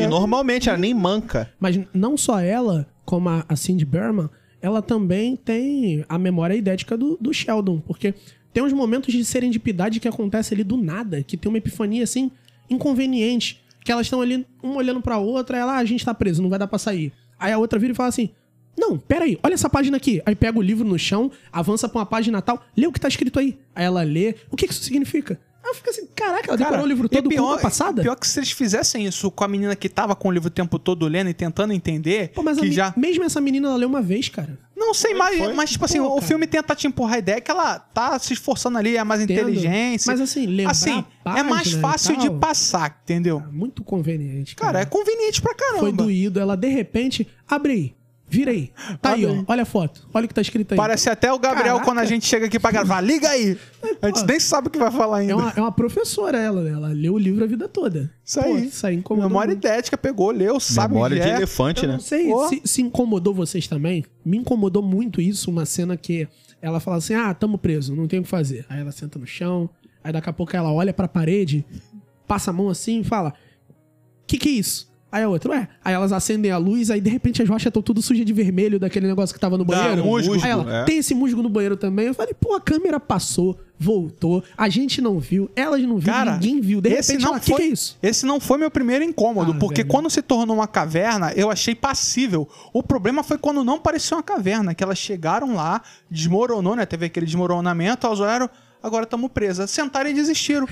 E normalmente ela nem manca. Mas não só ela, como a, a Cindy Berman, ela também tem a memória idética do, do Sheldon. Porque tem uns momentos de serendipidade que acontece ali do nada, que tem uma epifania assim, inconveniente. Que elas estão ali, uma olhando pra outra, ela, ah, a gente tá preso, não vai dar pra sair. Aí a outra vira e fala assim: Não, peraí, olha essa página aqui. Aí pega o livro no chão, avança pra uma página tal, lê o que tá escrito aí. Aí ela lê, o que que isso significa? Ela fica assim, caraca, ela decorou o livro todo com uma pior, passada? Pior que se eles fizessem isso com a menina que tava com o livro o tempo todo lendo e tentando entender, Pô, mas que já... mesmo essa menina, ela leu uma vez, cara. Não sei, mas, foi? mas tipo assim, Pô, o cara. filme tenta te empurrar a ideia que ela tá se esforçando ali, é mais Entendo. inteligência. Mas, assim, lembrar Assim, a é mais fácil de passar, entendeu? Muito conveniente. Cara, é conveniente pra caramba. Foi doído. Ela, de repente, abre aí. Vira aí. Tá aí, ó. Olha a foto. Olha o que tá escrito aí. Parece até o Gabriel Caraca. quando a gente chega aqui pra gravar. Liga aí! A gente pô. nem sabe o que vai falar ainda. É uma, é uma professora, ela. né? Ela leu o livro a vida toda. Isso Pô, aí. Isso aí incomodou Memória muito. idética, pegou, leu, sabe Memória de é. elefante, Eu né? não sei Pô. se, se incomodou vocês também. Me incomodou muito isso, uma cena que ela fala assim: ah, tamo preso, não tem o que fazer. Aí ela senta no chão, aí daqui a pouco ela olha pra parede, passa a mão assim e fala: que que é isso? Aí a outra, ué. Aí elas acendem a luz, aí de repente as rochas estão tudo sujas de vermelho daquele negócio que tava no banheiro. musgo, aí ela, é. tem esse musgo no banheiro também. Eu falei, pô, a câmera passou, voltou, a gente não viu, elas não viram, Cara, ninguém viu. De esse repente não ela, o que, foi, que é isso? Esse não foi meu primeiro incômodo, Ah, porque velho. quando se tornou uma caverna, eu achei passível. O problema foi quando não parecia uma caverna, que elas chegaram lá, desmoronou, né? Teve aquele desmoronamento, elas olharam, agora estamos presas. Sentaram e desistiram.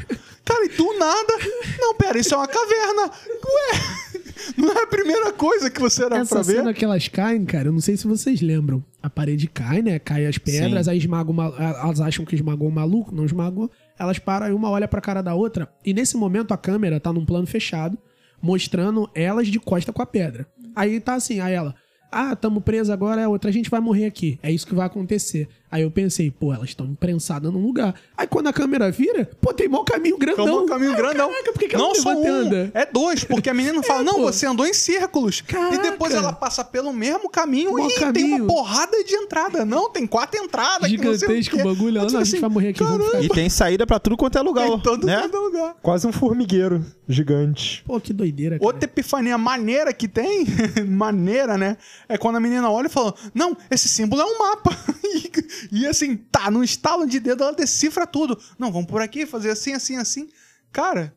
Cara, e do nada, não, pera, isso é uma caverna. Ué, não é a primeira coisa que você era Essa pra ver? cena que elas caem, cara, eu não sei se vocês lembram. A parede cai, né? Cai as pedras, Sim. aí esmagam o mal- elas acham que esmagou o maluco, não esmagou. Elas param e uma olha pra cara da outra. E nesse momento a câmera tá num plano fechado, mostrando elas de costa com a pedra. Aí tá assim, aí ela, ah, tamo presa agora, a outra a gente vai morrer aqui. É isso que vai acontecer. Aí eu pensei, pô, elas estão imprensadas num lugar. Aí quando a câmera vira, pô, tem mó caminho grandão. Como um caminho Ai, grandão. Caraca, por que, que ela não só um, anda? é dois, porque a menina fala, É, não, pô. você andou em círculos. Caraca. E depois ela passa pelo mesmo caminho Mó e tem caminho. uma porrada de entrada. Não, tem quatro entradas. Gigantesco o bagulho. Tipo não, a gente assim, vai morrer aqui, E tem saída pra tudo quanto é lugar, Tem todo, né? todo lugar. Quase um formigueiro gigante. Pô, que doideira, cara. Outra epifania maneira que tem, maneira, né? É quando a menina olha e fala: Não, esse símbolo é um mapa. e, assim, tá, no estalo de dedo ela decifra tudo. Não, vamos por aqui, fazer assim, assim, assim. Cara,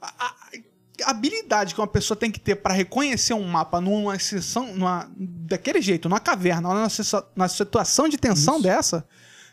a, a- a habilidade que uma pessoa tem que ter pra reconhecer um mapa numa sessão, numa, daquele jeito, numa caverna, numa, numa situação de tensão dessa,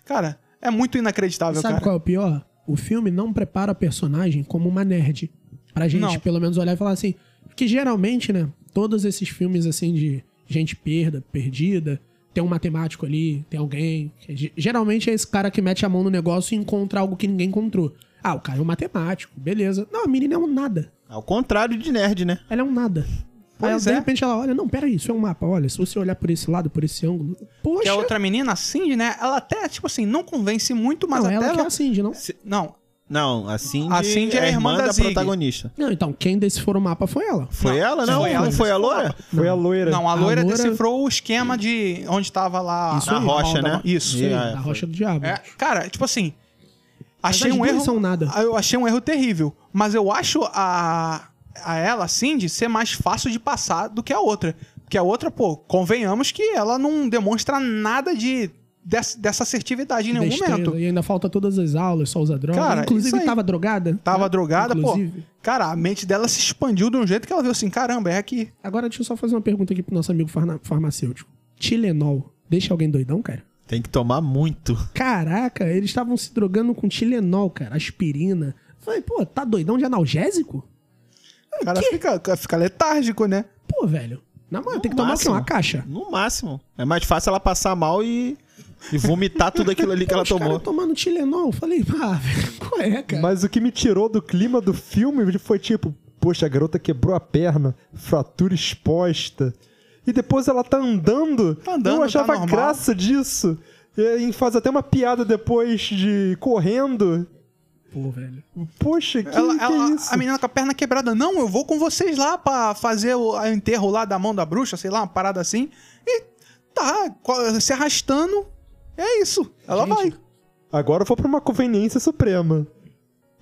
cara, é muito inacreditável, Sabe cara. qual é o pior? O filme não prepara a personagem como uma nerd. Pra gente, Não. pelo menos, olhar e falar assim. Porque geralmente, né? Todos esses filmes, assim, de gente perda, perdida, tem um matemático ali, tem alguém. ge- Geralmente é esse cara que mete a mão no negócio e encontra algo que ninguém encontrou. Ah, o cara é um matemático, beleza. Não, a menina é um nada. Ao contrário de nerd, né? Ela é um nada. Aí, de é. repente ela olha, não, peraí, isso é um mapa. Olha, se você olhar por esse lado, por esse ângulo. Poxa, Que a outra menina, a Cindy, né? Ela até, tipo assim, não convence muito, mas não, até ela que é ela- a Cindy, não? Não, Não, a Cindy, A Cindy é a irmã da, Zig. protagonista. Não, então, quem decifrou o mapa foi ela. Foi Não, ela, não? foi ela não foi a mapa. Foi a loira. Não, a loira, loira- decifrou o esquema de onde tava lá Isso Na aí, rocha, a da- né? Isso. E a- Da Rocha do Diabo. É, cara, tipo assim, achei as um erro. são nada. Eu achei um erro terrível, mas eu acho a a ela, a Cindy, ser mais fácil de passar do que a outra. Porque a outra, pô, convenhamos que ela não demonstra nada de dessa, dessa assertividade em nenhum Destreza, momento. E ainda falta todas as aulas, só usa droga. Cara, Inclusive, tava drogada. Tava né? drogada, Inclusive. pô. Cara, a mente dela se expandiu de um jeito que ela viu assim, caramba, é aqui. Agora, deixa eu só fazer uma pergunta aqui pro nosso amigo farma- farmacêutico. Tilenol, deixa alguém doidão, cara? Tem que tomar muito. Caraca, eles estavam se drogando com Tilenol, cara, aspirina. Falei, pô, tá doidão de analgésico? O cara fica, fica letárgico, né? Pô, velho. Na moral, No tem que tomar máximo. Uma caixa? No máximo. É mais fácil ela passar mal e, e vomitar tudo aquilo ali que ela tomou. tomando Tilenol. Falei, ah, velho, qual é, cara? Mas o que me tirou do clima do filme foi tipo, poxa, a garota quebrou a perna, fratura exposta. E depois ela tá andando. Tá andando, Eu achava tá graça disso. E faz até uma piada depois de correndo. Pô, velho. Poxa, que, Ela, que ela- isso? a menina com a perna quebrada, não, eu vou com vocês lá pra fazer o enterro lá da mão da bruxa, sei lá, uma parada assim. E tá, se arrastando, é isso. Ela Gente, vai. Agora eu vou pra uma conveniência suprema.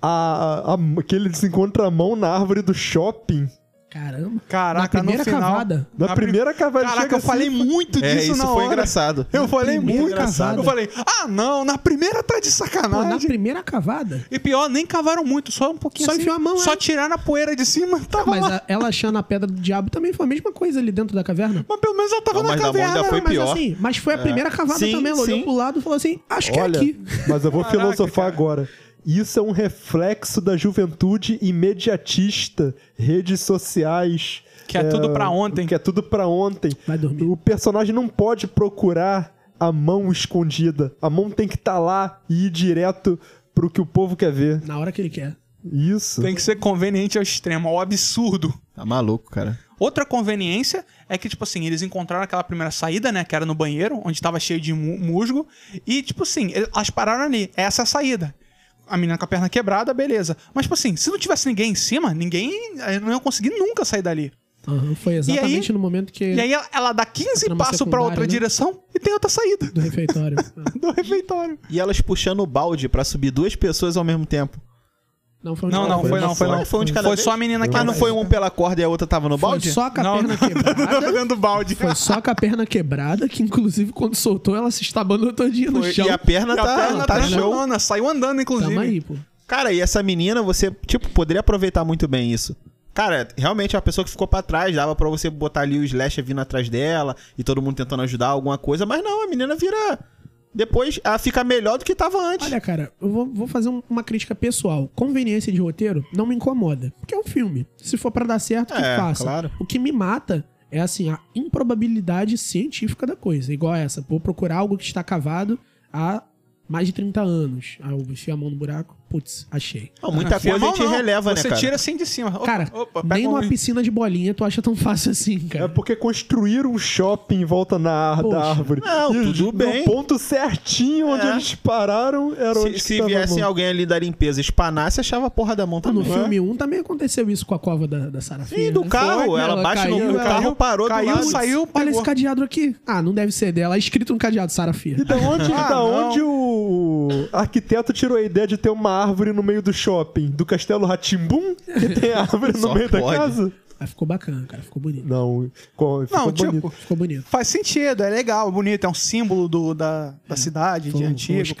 A, a, a- que ele se encontra a mão na árvore do shopping. Caramba. Caraca, Na primeira no final, cavada. Na, Na pri- primeira cavada Caraca, chega eu falei assim, muito disso É, isso na foi hora. engraçado. Eu falei primeira muito. cavada. Eu falei, ah, não, na primeira tá de Pô, na sacanagem. primeira cavada. E pior, nem cavaram muito, só um pouquinho Só assim. enfiou a mão, Só é. tiraram a poeira de cima, tava Mas lá. a- ela achando a pedra do diabo também foi a mesma coisa ali dentro da caverna. Mas pelo menos ela tava Não, na mas a mão caverna. ainda foi mas pior. assim, mas foi a primeira cavada Sim, também. Ela olhou pro lado e falou assim: acho que Olha, é aqui. mas eu vou Caraca, filosofar cara. agora. Isso é um reflexo da juventude imediatista, redes sociais. Que é tudo pra ontem. Que é tudo pra ontem. Vai dormir. O personagem não pode procurar a mão escondida. A mão tem que estar lá e ir direto pro que o povo quer ver. Na hora que ele quer. Isso. Tem que ser conveniente ao extremo, ao absurdo. Tá maluco, cara. Outra conveniência é que, tipo assim, eles encontraram aquela primeira saída, né? Que era no banheiro, onde tava cheio de mu- musgo. E, tipo assim, elas pararam ali. Essa é a saída. A menina com a perna quebrada, beleza. Mas, tipo assim, se não tivesse ninguém em cima, ninguém eh, não ia conseguir nunca sair dali. Aham, foi exatamente aí- no momento que. E aí ela, ela dá 15 trama passos pra outra né? direção e tem outra saída Do refeitório. do refeitório. E elas puxando o balde pra subir duas pessoas ao mesmo tempo. Não, foi um Não, não, foi não, foi não. Foi um de cada Foi só a menina que Mas não foi um pela corda e a outra tava no Foi balde? só com a Não, perna quebrada. balde. Foi só com a perna quebrada, que inclusive quando soltou ela se estabanou todinha no Foi- chão. E a perna E a tá, perna tá tá saiu andando, inclusive. Tamo aí, pô. Cara, e essa menina, você, tipo, poderia aproveitar muito bem isso. Cara, realmente é uma pessoa que ficou pra trás, dava pra você botar ali o Slash vindo atrás dela e todo mundo tentando ajudar alguma coisa, mas não, a menina vira. Depois ela fica melhor do que tava antes. Olha, cara, eu vou, vou fazer um- uma crítica pessoal. Conveniência de roteiro não me incomoda. Porque é um filme. Se for pra dar certo, que É, faça. claro. O que me mata é, assim, a improbabilidade científica da coisa. Igual essa. Vou procurar algo que está cavado há mais de 30 anos. Aí eu enfio a mão no buraco. Putz, achei. Não, muita Enfia coisa a gente não. releva, Você né, cara? tira assim de cima. Opa, Cara, opa, nem um- numa piscina de bolinha tu acha tão fácil assim, É cara. porque construíram um shopping em volta na Poxa. da árvore. Não, e tudo no bem. ponto certinho onde É. eles pararam era onde Se, que se tava a viesse mão. alguém ali da limpeza espanasse, achava a porra da mão No também. filme 1 também aconteceu isso com a cova da, da Sarafina. Sim, do né? carro. Foi, ela bate caiu, no ela- carro, parou caiu, do lado. saiu, Olha esse cadeado aqui. Ah, não deve ser dela. É escrito no cadeado Sarafia. E da onde, Ah, da onde o arquiteto tirou a ideia de ter uma árvore no meio do shopping? Do Castelo Ratimbum? Que tem árvore no meio da pode. casa? Mas ficou bacana, cara. Ficou bonito. Não, co- ficou Não, bonito. tipo, Ficou bonito. faz sentido, é legal, bonito, é um símbolo do, da, da cidade, Foi, de antigo, que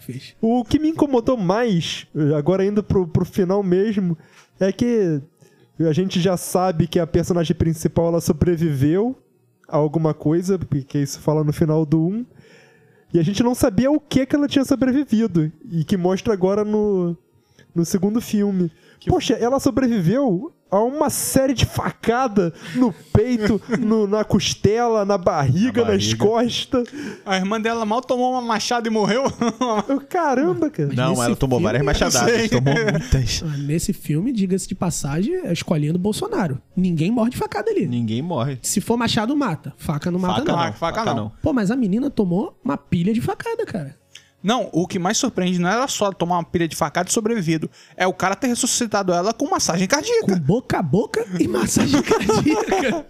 fez. O que me incomodou mais, agora indo pro, pro final mesmo, é que a gente já sabe que a personagem principal ela sobreviveu a alguma coisa, porque isso fala no final do 1. E a gente não sabia o que que ela tinha sobrevivido. E que mostra agora no, no segundo filme. Poxa, ela sobreviveu a uma série de facada no peito, no- na costela, na barriga, Na nas barriga. costas. A irmã dela mal tomou uma machada e morreu. Eu, Caramba, cara. Não, Nesse ela tomou filme, várias machadadas. Tomou muitas. Ah, nesse filme, diga-se de passagem, é a escolinha do Bolsonaro. Ninguém morre de facada ali. Ninguém morre. Se for machado, mata. Faca não mata, Faca não. não, faca faca não. não. Pô, mas a menina tomou uma pilha de facada, cara. Não, o que mais surpreende não era só tomar uma pilha de facada e sobrevivido. É o cara ter ressuscitado ela com massagem Com cardíaca. boca a boca e massagem cardíaca.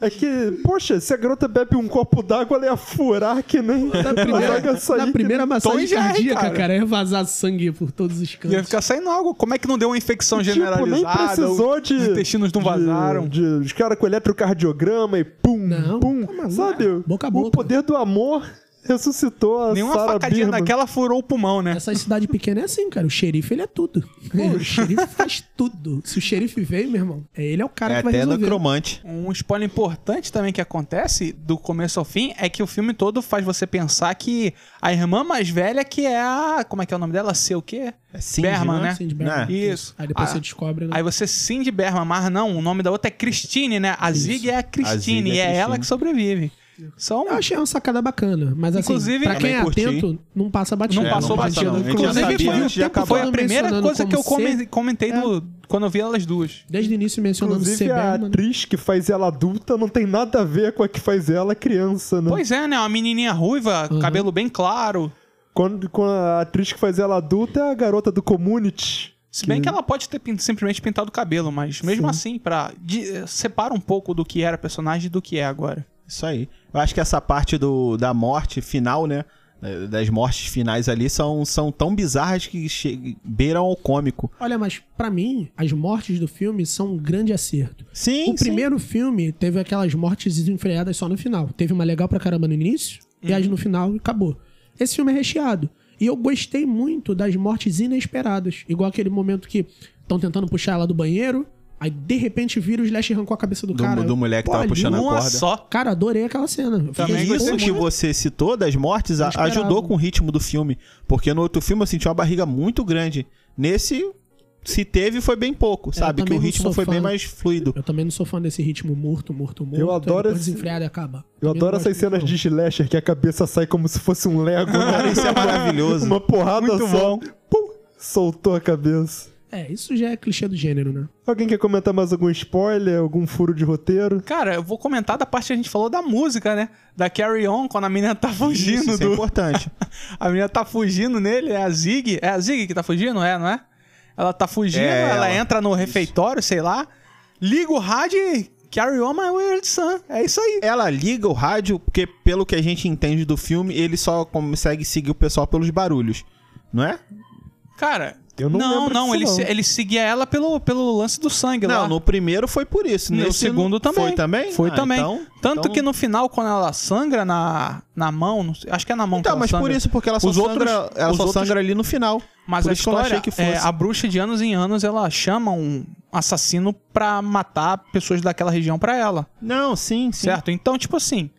É que, poxa, se a garota bebe um copo d'água, ela ia furar que nem. Na a água primeira, sair na primeira massagem Tom e cardíaca, cara. cara. ia vazar sangue por todos os cantos. Ia ficar saindo algo. Como é que não deu uma infecção Tipo, nem generalizada? precisou os de. intestinos não de- vazaram. De, os caras com eletrocardiograma e pum, Não, pum. tá sabe? Boca a O boca. poder do amor ressuscitou a Nenhuma Sarah facadinha Birman. daquela furou o pulmão, né? Essa cidade pequena é assim, cara. O xerife, ele é tudo. o xerife faz tudo. Se o xerife veio, meu irmão, é ele é o cara É que vai até resolver. necromante. Um spoiler importante também que acontece do começo ao fim é que o filme todo faz você pensar que a irmã mais velha que é a. Como é que é o nome dela? Sei o quê? É Cindy, Berman, né? né? Cindy Berman. Né? Isso. Aí depois Ah, você descobre, né? Aí você Cindy Berman, mas não, o nome da outra é Christine, né? A Zig é a Christine, Zig é e é Christine. ela que sobrevive. Só um- Eu achei uma sacada bacana. Mas assim, Inclusive, pra quem é curti. atento, não passa batido. Não É, passou não passa batido. não. A gente já Inclusive, sabia foi, de acabar. foi a primeira coisa que eu comentei do- quando eu vi elas duas. Desde o início mencionando Inclusive, C. a atriz que faz ela adulta não tem nada a ver com a que faz ela criança, né? Pois é, né? Uma menininha ruiva, Uhum. cabelo bem claro. Quando, quando a atriz que faz ela adulta é a garota do Community. Se bem que ela pode ter simplesmente pintado o cabelo, mas mesmo assim, pra, de- eh, separa um pouco do que era personagem do que é agora. Isso aí. Eu acho que essa parte do, da morte final, né? Das mortes finais ali são, são tão bizarras que che- beiram ao cômico. Olha, mas pra mim, as mortes do filme são um grande acerto. Sim, o primeiro filme teve aquelas mortes desenfreadas só no final. Teve uma legal pra caramba no início e as no final acabou. Esse filme é recheado. E eu gostei muito das mortes inesperadas. Igual aquele momento que estão tentando puxar ela do banheiro, aí de repente vira o Slash e arrancou a cabeça do, Do- cara. do moleque que tava puxando a corda. só. Cara, adorei aquela cena. Eu Também E isso que você citou das mortes a- ajudou com o ritmo do filme. Porque no outro filme eu senti uma barriga muito grande. Nesse, se teve, foi bem pouco, sabe? Que o ritmo foi bem mais fluido. Eu também não sou fã desse ritmo morto, morto, morto. Eu adoro esse- desenfreado e acaba. Eu Também adoro essas cenas de slasher que a cabeça sai como se fosse um Lego. Né? Isso é maravilhoso. Uma porrada Muito só. bom. Pum, soltou a cabeça. É, isso já é clichê do gênero, né? Alguém quer comentar mais algum spoiler, algum furo de roteiro? Cara, eu vou comentar da parte que a gente falou da música, né? Da Carry On, quando a menina tá fugindo Isso, isso é do. importante. a menina tá fugindo nele, é a Zig. É a Zig que tá fugindo, é, não é? Ela tá fugindo, É, ela, ela. entra no refeitório, sei lá, liga o rádio e Carry On My Weird Son. É isso aí. Ela liga o rádio, porque pelo que a gente entende do filme, ele só consegue seguir o pessoal pelos barulhos. Não é? Cara, Eu não não, não, disso, ele, não. se- ele seguia ela pelo, pelo lance do sangue lá. Não, no primeiro foi por isso. No Nesse segundo não- também. Foi também? Foi Ah, também. então- Tanto então- que no final, quando ela sangra na, na mão, não sei- acho que é na mão que Então, ela mas sangra. por isso, porque ela só Os outros- sangra, ela os só outros- sangra ali no final. Mas por a que não história, achei que é, fosse. a bruxa de anos em anos, ela chama um assassino pra matar pessoas daquela região pra ela, Não, sim, sim. certo? Então, tipo assim,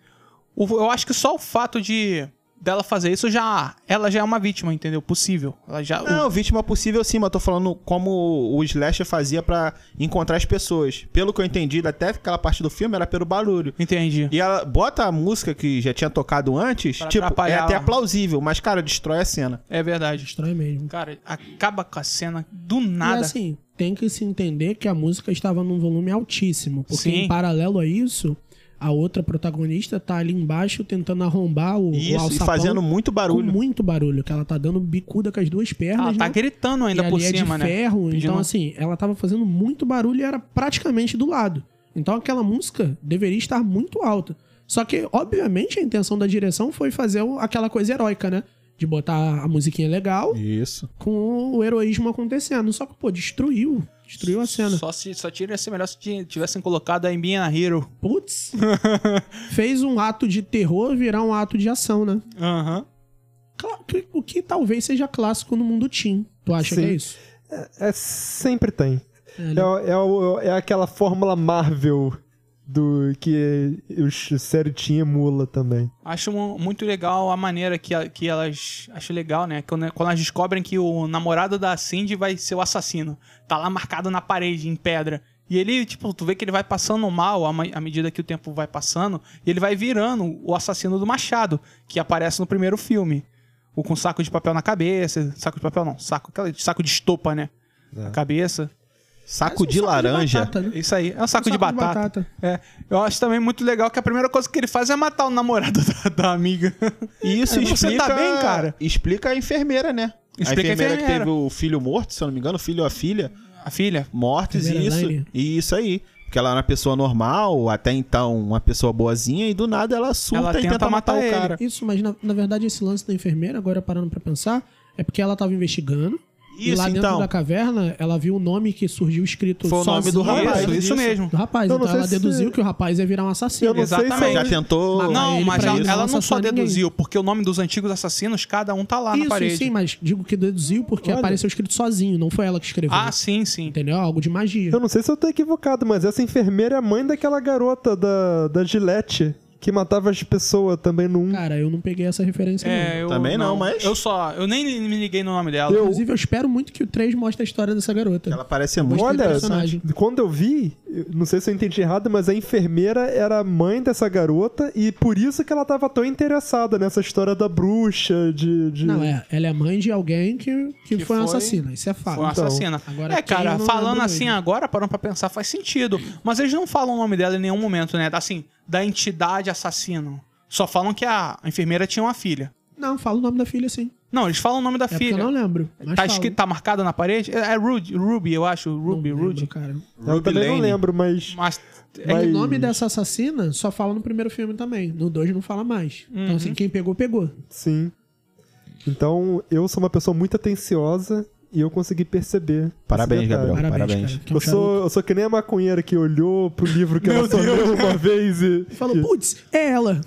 eu acho que só o fato de dela fazer isso já, ela já é uma vítima, entendeu? Possível. Ela já, o- Não, vítima possível sim, mas eu tô falando como o Slasher fazia pra encontrar as pessoas. Pelo que eu entendi, até aquela parte do filme era pelo barulho. entendi. E ela bota a música que já tinha tocado antes, Pra tipo, é até ela. plausível, mas, cara, destrói a cena. É verdade. Estranho mesmo. Cara, acaba com a cena do E nada. assim, tem que se entender que a música estava num volume altíssimo. Porque Sim. em paralelo a isso, a outra protagonista tá ali embaixo tentando arrombar o, o Isso, e alçapão fazendo muito com barulho. muito barulho. Que ela tá dando bicuda com as duas pernas, ela tá né? gritando ainda e por ali cima, é de né? ferro, Pedindo- então assim, ela tava fazendo muito barulho e era praticamente do lado. Então aquela música deveria estar muito alta. Só que, obviamente, a intenção da direção foi fazer o- aquela coisa heróica, né? De botar a musiquinha legal Isso. com o heroísmo acontecendo. Só que, pô, destruiu. Destruiu a cena. Só, se, só tira ser melhor se ti- tivessem colocado a Embinha Hero. Putz. fez um ato de terror virar um ato de ação, né? Aham. Que- O que talvez seja clássico no mundo teen. Tu acha Sim. que é isso? É, sempre tem. É, né? É, é, é aquela fórmula Marvel do que o série tinha emula também. Acho mu- muito legal a maneira que, a- que elas. Acho legal, né? Quando, quando elas descobrem que o namorado da Cindy vai ser o assassino. Tá lá marcado na parede, em pedra. E ele, tipo, tu vê que ele vai passando mal à, medida que o tempo vai passando. E ele vai virando o assassino do Machado, que aparece no primeiro filme. O com saco de papel na cabeça. Saco de papel não, saco, saco de estopa, né? Na cabeça. Saco Parece um de laranja. batata, né? Isso aí, é um saco, Um saco de, de batata. batata. É, eu acho também muito legal que a primeira coisa que ele faz é matar o namorado da, da amiga. E isso Você explica. tá bem, cara? Explica a enfermeira, né? Explica a a enfermeira, que enfermeira. teve o filho morto, se eu não me engano, o filho ou a filha, A filha? mortos e Enfermeira isso. Elaine. E isso aí. Porque ela era uma pessoa normal, até então uma pessoa boazinha, e do nada ela surta Ela e tenta tenta matar, matar o cara. Isso, mas na, na verdade esse lance da enfermeira, agora parando pra pensar, é porque ela tava investigando. E Isso, lá dentro então. da caverna, ela viu o nome que surgiu escrito Foi o nome do rapaz. Isso, isso isso. mesmo. do rapaz. Eu não Então ela sei se- deduziu que o rapaz ia virar um assassino. Eu não sei se Exatamente. Já tentou. Mas- Não, ele, mas ela, ela não só assassinou ninguém. deduziu, porque o nome dos antigos assassinos, cada um tá lá na Isso, parede. sim, mas digo que deduziu porque Olha. apareceu escrito sozinho, não foi ela que escreveu. Ah, sim, sim. Entendeu? Algo de magia. Eu não sei se eu tô equivocado, mas essa enfermeira é a mãe daquela garota da, da Gillette que matava as pessoas também no 1. Cara, eu não peguei essa referência, É, não. eu Também não, mas- Eu só. Eu nem me liguei no nome dela. Eu- Inclusive, eu espero muito que o 3 mostre a história dessa garota. Ela parece muito Olha, personagem. quando eu vi, não sei se eu entendi errado, mas a enfermeira era a mãe dessa garota e por isso que ela tava tão interessada nessa história da bruxa, de... de- Não, é. Ela é mãe de alguém que, que, Que foi, uma foi- assassina. Isso é fato. Foi uma Então, assassina. agora é, cara, não falando assim mesmo. agora, parando pra pensar, faz sentido. Mas eles não falam o nome dela em nenhum momento, né? Assim, da entidade assassino. Só falam que a enfermeira tinha uma filha. Não, fala o nome da filha, sim. Não, eles falam o nome da É filha. eu não lembro. Mas Tá escrito, tá marcada na parede? É, é Rudy, Ruby, eu acho. Não Ruby, lembro, Rudy. cara. eu Ruby também não Lane. lembro, mas... Mas. É, Mas- O nome dessa assassina só fala no primeiro filme também. No 2 não fala mais. Uhum. Então, assim, quem pegou, pegou. Sim. Então, eu sou uma pessoa muito atenciosa e eu consegui perceber. Parabéns. Gabriel. Parabéns, parabéns. cara. é um Eu sou, eu sou que nem a maconheira que olhou pro livro que ela só leu uma vez e. Falou, putz, é ela.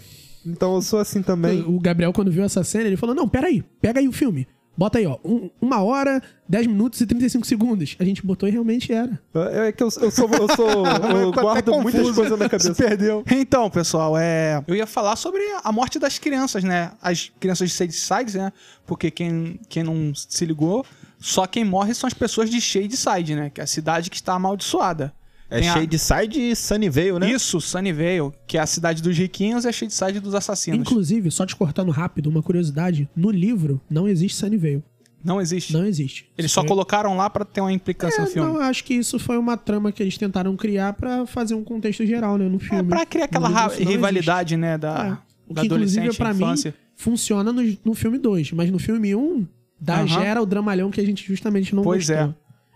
Então eu sou assim também. O Gabriel, quando viu essa cena, ele falou: Não, peraí, pega aí o filme. Bota aí, ó. um- uma hora, 10 minutos e 35 segundos. A gente botou e realmente era. É que eu, eu sou. Eu, sou, eu guardo muitas coisas na cabeça. Se perdeu. Então, pessoal, é... eu ia falar sobre a morte das crianças, né? As crianças de Shadyside, né? Porque quem, quem não se ligou, só quem morre são as pessoas de Shadyside, né? Que é a cidade que está amaldiçoada. É Tem a- Shadeside e Sunnyvale, né? Isso, Sunnyvale, que é a cidade dos riquinhos e a Shadyside dos assassinos. Inclusive, só te cortando rápido, uma curiosidade: no livro não existe Sunnyvale. Não existe. Não existe. Eles Isso só colocaram lá pra ter uma implicância no É, filme. não, acho que isso foi uma trama que eles tentaram criar pra fazer um contexto geral, né, no É filme. pra criar aquela No livro rivalidade, né? Da, existe. É. O da que, inclusive, adolescente, pra mim, infância. funciona no, no filme 2. Mas no filme 1, um, dá, Aham. gera o dramalhão que a gente justamente não Pois gostou. é.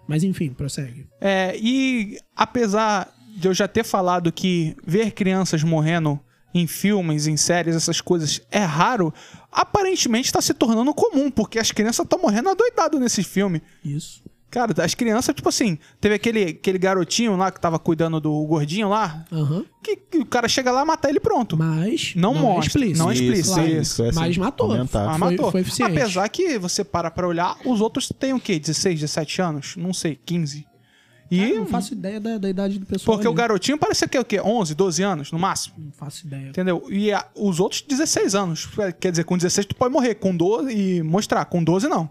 Mas enfim, prossegue. É, e apesar de eu já ter falado que ver crianças morrendo em filmes, em séries, essas coisas é raro, aparentemente está se tornando comum, porque as crianças estão morrendo adoidado nesse filme. Isso. Cara, as crianças, tipo assim, teve aquele, aquele garotinho lá que tava cuidando do gordinho lá, Aham. que, que o cara chega lá, mata ele pronto. Mas. Não é mostra, explícito. não é explícito, Claro. isso, Mas matou. comentar. Ah, Foi- matou. foi eficiente. Apesar que você para pra olhar, os outros têm o quê? 16, 17 anos? Não sei, 15. E. Eu não faço ideia da, da idade do pessoal. porque o ali. garotinho parecia que é o quê? 11, 12 anos, no máximo. Não faço ideia. Entendeu? E a- os outros 16 anos. Quer dizer, com 16 tu pode morrer, com 12 e mostrar, com 12 não.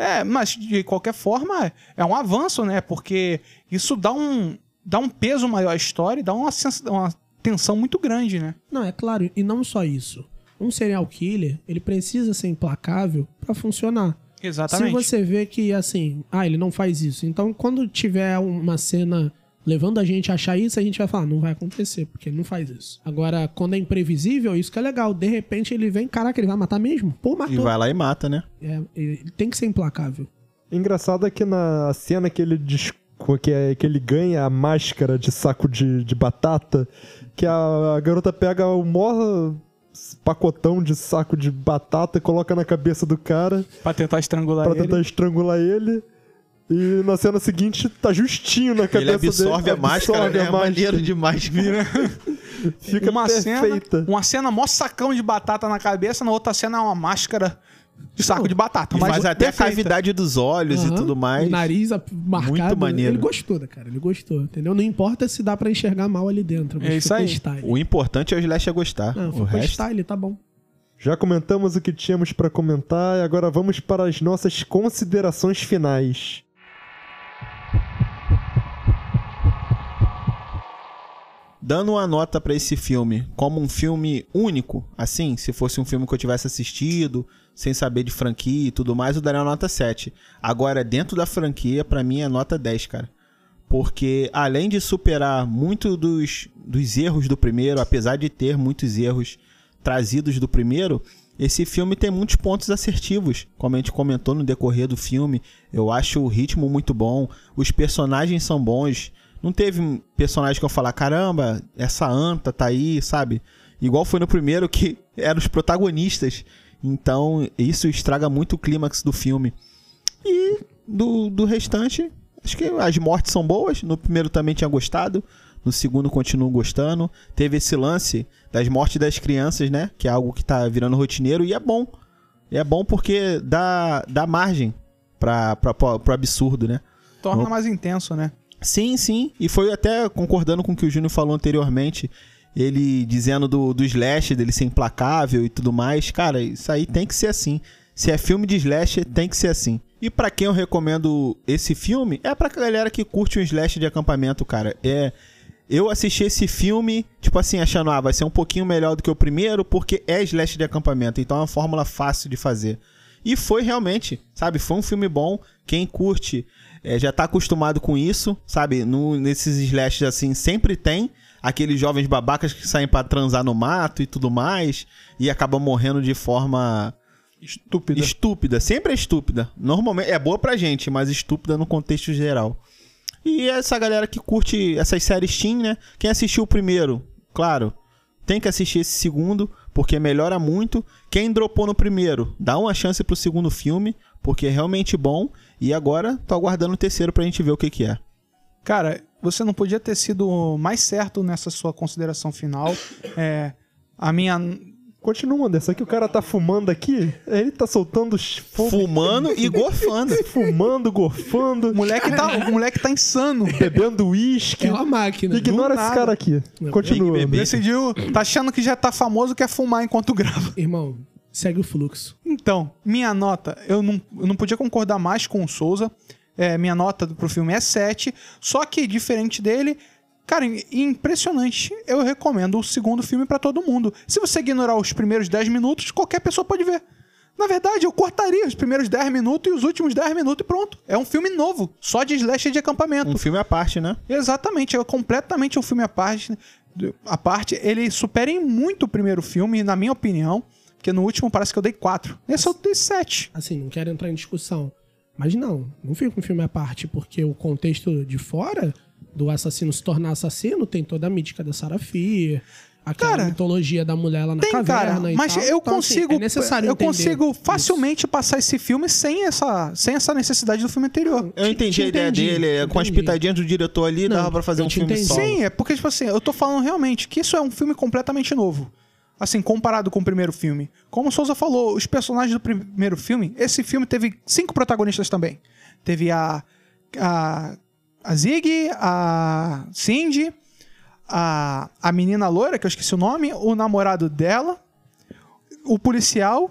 É, mas de qualquer forma é um avanço, né? Porque isso dá um, dá um peso maior à história e dá uma, uma tensão muito grande, né? Não, é claro, e não só isso. Um serial killer, ele precisa ser implacável pra funcionar. Exatamente. Se você vê que, assim, ah, ele não faz isso. Então, quando tiver uma cena levando a gente a achar isso, a gente vai falar, não vai acontecer, porque ele não faz isso. Agora, quando é imprevisível, isso que é legal. De repente ele vem, caraca, ele vai matar mesmo? Pô, E matou. vai lá e mata, né? É, ele tem que ser implacável. Engraçado é que na cena que ele dis- que, é, que ele ganha a máscara de saco de, de batata, que a, a garota pega o maior pacotão de saco de batata e coloca na cabeça do cara Pra tentar estrangular pra ele. tentar estrangular ele. E na cena seguinte tá justinho na cabeça Ele absorve dele. a máscara, absorve né? a É máscara. maneiro demais. Vira. Fica uma perfeita. cena, uma cena mó sacão de batata na cabeça, na outra cena é uma máscara de saco de batata. E mas faz até a cavidade dos olhos e Aham. tudo mais. O nariz marcado. Muito maneiro. Ele gostou, da cara. Ele gostou, entendeu? Não importa se dá pra enxergar mal ali dentro. Mas É isso aí. Style. O importante é o Slash gostar. Não, o resto... style, tá bom. Já comentamos o que tínhamos pra comentar e agora vamos para as nossas considerações finais. Dando uma nota pra esse filme como um filme único, assim, se fosse um filme que eu tivesse assistido, sem saber de franquia e tudo mais, eu daria uma nota 7. Agora, dentro da franquia, pra mim é nota 10, cara. Porque além de superar muito dos, dos erros do primeiro, apesar de ter muitos erros trazidos do primeiro, esse filme tem muitos pontos assertivos, como a gente comentou no decorrer do filme. Eu acho o ritmo muito bom, os personagens são bons. Não teve um personagem que eu falar, caramba, essa anta tá aí, sabe? Igual foi no primeiro que eram os protagonistas. Então, isso estraga muito o clímax do filme. E do, do restante, acho que as mortes são boas. No primeiro também tinha gostado. No segundo continuo gostando. Teve esse lance das mortes das crianças, né? Que é algo que tá virando rotineiro e é bom. E é bom porque dá, dá margem pra, pra, pra, pro absurdo, né? Torna No- mais intenso, né? Sim, sim. E foi até concordando com o que o Júnior falou anteriormente. Ele dizendo do, do slash, dele ser implacável e tudo mais. Cara, isso aí tem que ser assim. Se é filme de slash, tem que ser assim. E pra quem eu recomendo esse filme, é pra galera que curte um slash de acampamento, cara. É. Eu assisti esse filme, tipo assim, achando, ah, vai ser um pouquinho melhor do que o primeiro, porque é slash de acampamento. Então é uma fórmula fácil de fazer. E foi realmente, sabe? Foi um filme bom. Quem curte é, já tá acostumado com isso, sabe? No, nesses slashes assim, sempre tem aqueles jovens babacas que saem pra transar no mato e tudo mais e acabam morrendo de forma Estúpida. estúpida. Sempre é estúpida. Normalmente é boa pra gente, mas estúpida no contexto geral. E essa galera que curte essas séries teen, né? Quem assistiu o primeiro, claro, tem que assistir esse segundo, porque melhora muito. Quem dropou no primeiro, dá uma chance pro segundo filme, porque é realmente bom. E agora tô aguardando o terceiro pra gente ver o que que é. Cara, você não podia ter sido mais certo nessa sua consideração final. É, a minha. Continua, Anderson, que o cara tá fumando aqui, ele tá soltando fogo, Fumando e gorfando. fumando, gorfando, O moleque tá, o moleque tá insano. bebendo uísque. É uma máquina. Ignora esse nada. cara aqui. Continua. Decidiu. Tá achando que já tá famoso quer fumar enquanto grava. Irmão, segue o fluxo. Então, minha nota, eu não, eu não podia concordar mais com o Souza. É, minha nota pro filme é 7. Só que, diferente dele, cara, impressionante. Eu recomendo o segundo filme pra todo mundo. Se você ignorar os primeiros 10 minutos, qualquer pessoa pode ver. Na verdade, eu cortaria os primeiros 10 minutos e os últimos 10 minutos e pronto. É um filme novo, só de slasher de acampamento. Um filme à parte, né? Exatamente, é completamente um filme à parte. A parte, ele supera em muito o primeiro filme, na minha opinião. Porque no último parece que eu dei 4. Nesse eu dei 7. Assim, não quero entrar em discussão. Mas não, não fica um filme à parte, porque o contexto de fora do assassino se tornar assassino tem toda a mítica da Sarah Fia. aquela Cara, mitologia da mulher lá na Tem, caverna cara, e mas tal. eu Então, assim, consigo, é necessário eu consigo isso. facilmente passar esse filme sem essa, sem essa necessidade do filme anterior. Eu entendi te a ideia entendi, dele, é, com as pitadinhas do diretor ali, Não, dava pra fazer um te filme entendi. solo. Sim, é porque, tipo assim, eu tô falando realmente que isso é um filme completamente novo. Assim, comparado com o primeiro filme. Como o Souza falou, os personagens do primeiro filme, esse filme teve cinco protagonistas também. Teve a. a, a Zig, a Cindy, a, a menina loira, que eu esqueci o nome, o namorado dela, o policial.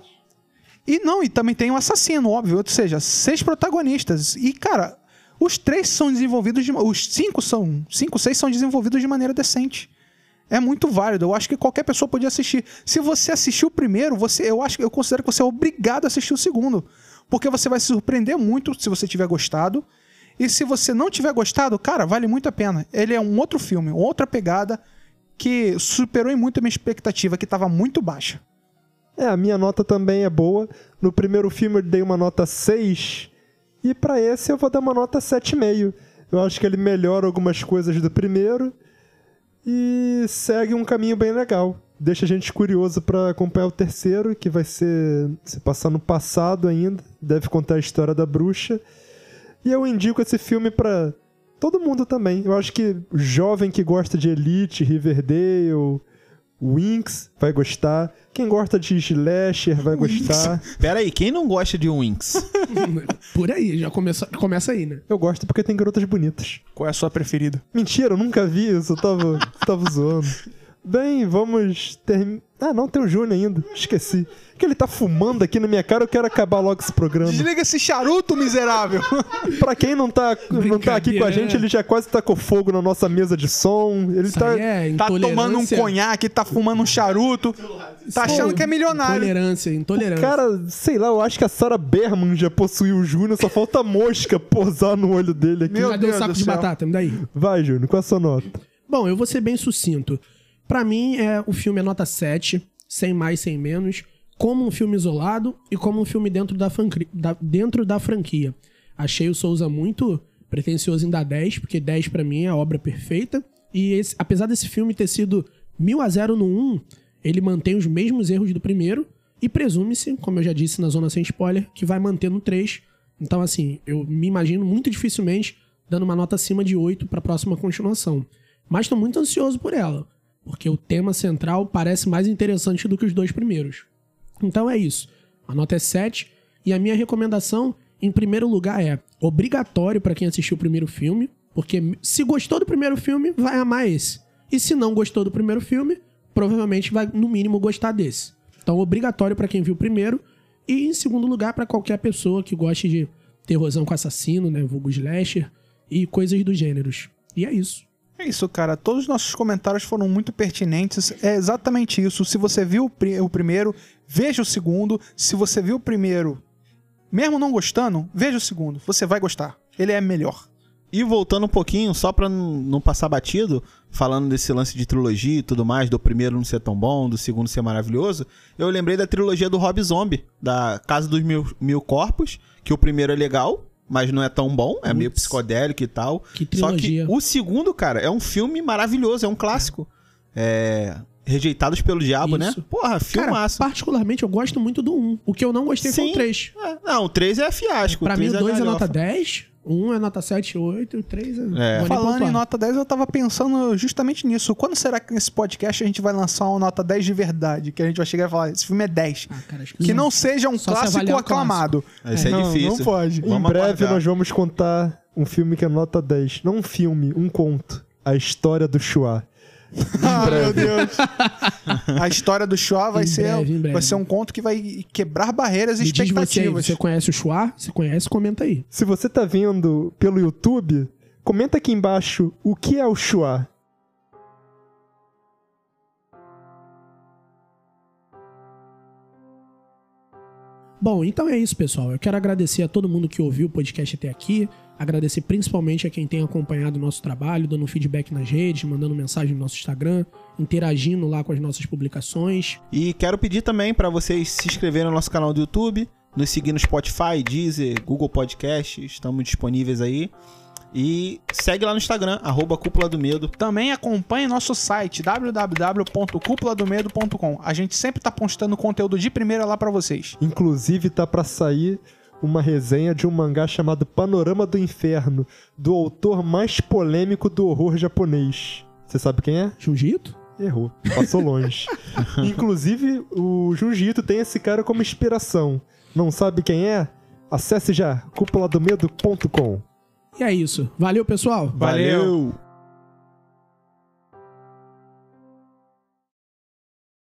E não, e também tem o assassino, óbvio. Ou seja, seis protagonistas. E, cara, os três são desenvolvidos de. Os cinco são. Cinco, seis são desenvolvidos de maneira decente. É muito válido. Eu acho que qualquer pessoa podia assistir. Se você assistiu o primeiro, você, eu acho que eu considero que você é obrigado a assistir o segundo. Porque você vai se surpreender muito se você tiver gostado. E se você não tiver gostado, cara, vale muito a pena. Ele é um outro filme, outra pegada que superou em muito a minha expectativa, que estava muito baixa. É, a minha nota também é boa. No primeiro filme eu dei uma nota 6. E pra esse eu vou dar uma nota 7,5. Eu acho que ele melhora algumas coisas do primeiro. E segue um caminho bem legal. Deixa a gente curioso pra acompanhar o terceiro, que vai ser se passar no passado ainda. Deve contar a história da bruxa. E eu indico esse filme pra todo mundo também. Eu acho que o jovem que gosta de Elite, Riverdale, Winx vai gostar. Quem gosta de slasher vai gostar. Pera aí, quem não gosta de Winx? Por aí, já começa, começa aí, né? Eu gosto porque tem garotas bonitas. Qual é a sua preferida? Mentira, eu nunca vi isso, eu tava, tava zoando. Bem, vamos terminar. Ah, não, tem o Júnior ainda. Esqueci. Que ele tá fumando aqui na minha cara, eu quero acabar logo esse programa. Desliga esse charuto, miserável! Pra quem não tá, não tá aqui com a gente, né? ele já quase tacou fogo na nossa mesa de som. Ele Isso tá. é tá tomando um conhaque, tá fumando um charuto, tá achando que é milionário. Intolerância, intolerância. Cara, sei lá, eu acho que a Sarah Berman já possuiu o Júnior, só falta mosca posar no olho dele aqui. Meu Cadê Deus o saco do de batata? Me daí. Vai, Júnior, qual é a sua nota? Bom, eu vou ser bem sucinto. Pra mim, é, o filme é nota 7, sem mais, sem menos, como um filme isolado e como um filme dentro da, francri- da- dentro da franquia. Achei o Souza muito pretencioso em dar 10, porque 10 pra mim é a obra perfeita. E esse- apesar desse filme ter sido mil a 0 no 1, ele mantém os mesmos erros do primeiro e presume-se, como eu já disse na zona sem spoiler, que vai manter no 3. Então, assim, eu me imagino muito dificilmente dando uma nota acima de 8 pra próxima continuação. Mas tô muito ansioso por ela, porque o tema central parece mais interessante do que os dois primeiros. Então é isso. A nota é 7 e a minha recomendação, em primeiro lugar, é obrigatório pra quem assistiu o primeiro filme, porque se gostou do primeiro filme, vai amar esse. E se não gostou do primeiro filme, provavelmente vai no mínimo gostar desse. Então obrigatório pra quem viu o primeiro e em segundo lugar pra qualquer pessoa que goste de terrorzão com assassino, né, vulgo slasher e coisas do gêneros. E é isso. É isso, cara. Todos os nossos comentários foram muito pertinentes. É exatamente isso. Se você viu o, pri- o primeiro, veja o segundo. Se você viu o primeiro, mesmo não gostando, veja o segundo. Você vai gostar. Ele é melhor. E voltando um pouquinho, só pra não passar batido, falando desse lance de trilogia e tudo mais, do primeiro não ser tão bom, do segundo ser maravilhoso, eu lembrei da trilogia do Rob Zombie, da Casa dos Mil, Mil Corpos, que o primeiro é legal, mas não é tão bom, é meio Putz. psicodélico e tal. Que Só que trilogia. o segundo, cara, é um filme maravilhoso, é um clássico. É. Rejeitados pelo Diabo, né? Isso. Porra, Cara, filmaço. particularmente eu gosto muito do 1. O que eu não gostei foi Sim. o 3. É, não, o 3 é fiasco. Pra mim, o 2 é galhofa. nota 10, 1 é nota 7, 8, e o 3 é. É. Falando em nota 10, eu tava pensando justamente nisso. Quando será que nesse podcast a gente vai lançar uma nota 10 de verdade? Que a gente vai chegar e falar, esse filme é 10. Ah, cara, acho Que não seja um clássico avaliar o aclamado. Isso é, não, difícil. Não pode. Vamos em breve aguardar. nós vamos contar um filme que é nota 10. Não um filme, um conto. A história do Chua. Ah, meu Deus. A história do Chua vai, Em ser, breve, breve. vai ser um conto que vai quebrar barreiras e diz você, aí, expectativas. você conhece o Chua? Se conhece, comenta aí. Se você tá vendo pelo YouTube, comenta aqui embaixo o que é o Chua. Bom, então é isso, pessoal. Eu quero agradecer a todo mundo que ouviu o podcast até aqui. Agradecer principalmente a quem tem acompanhado o nosso trabalho, dando feedback nas redes, mandando mensagem no nosso Instagram, interagindo lá com as nossas publicações. E quero pedir também pra vocês se inscreverem no nosso canal do YouTube, nos seguir no Spotify, Deezer, Google Podcast, estamos disponíveis aí. E segue lá no Instagram, arroba Cúpula do Medo. Também acompanhe nosso site www.cúpuladomedo.com. A gente sempre tá postando conteúdo de primeira lá pra vocês. Inclusive, tá pra sair uma resenha de um mangá chamado Panorama do Inferno, do autor mais polêmico do horror japonês. Você sabe quem é? Jiu-Jitsu? Errou, passou longe. Inclusive, o Junjito tem esse cara como inspiração. Não sabe quem é? Acesse já cúpuladomedo.com. E é isso. Valeu, pessoal. Valeu.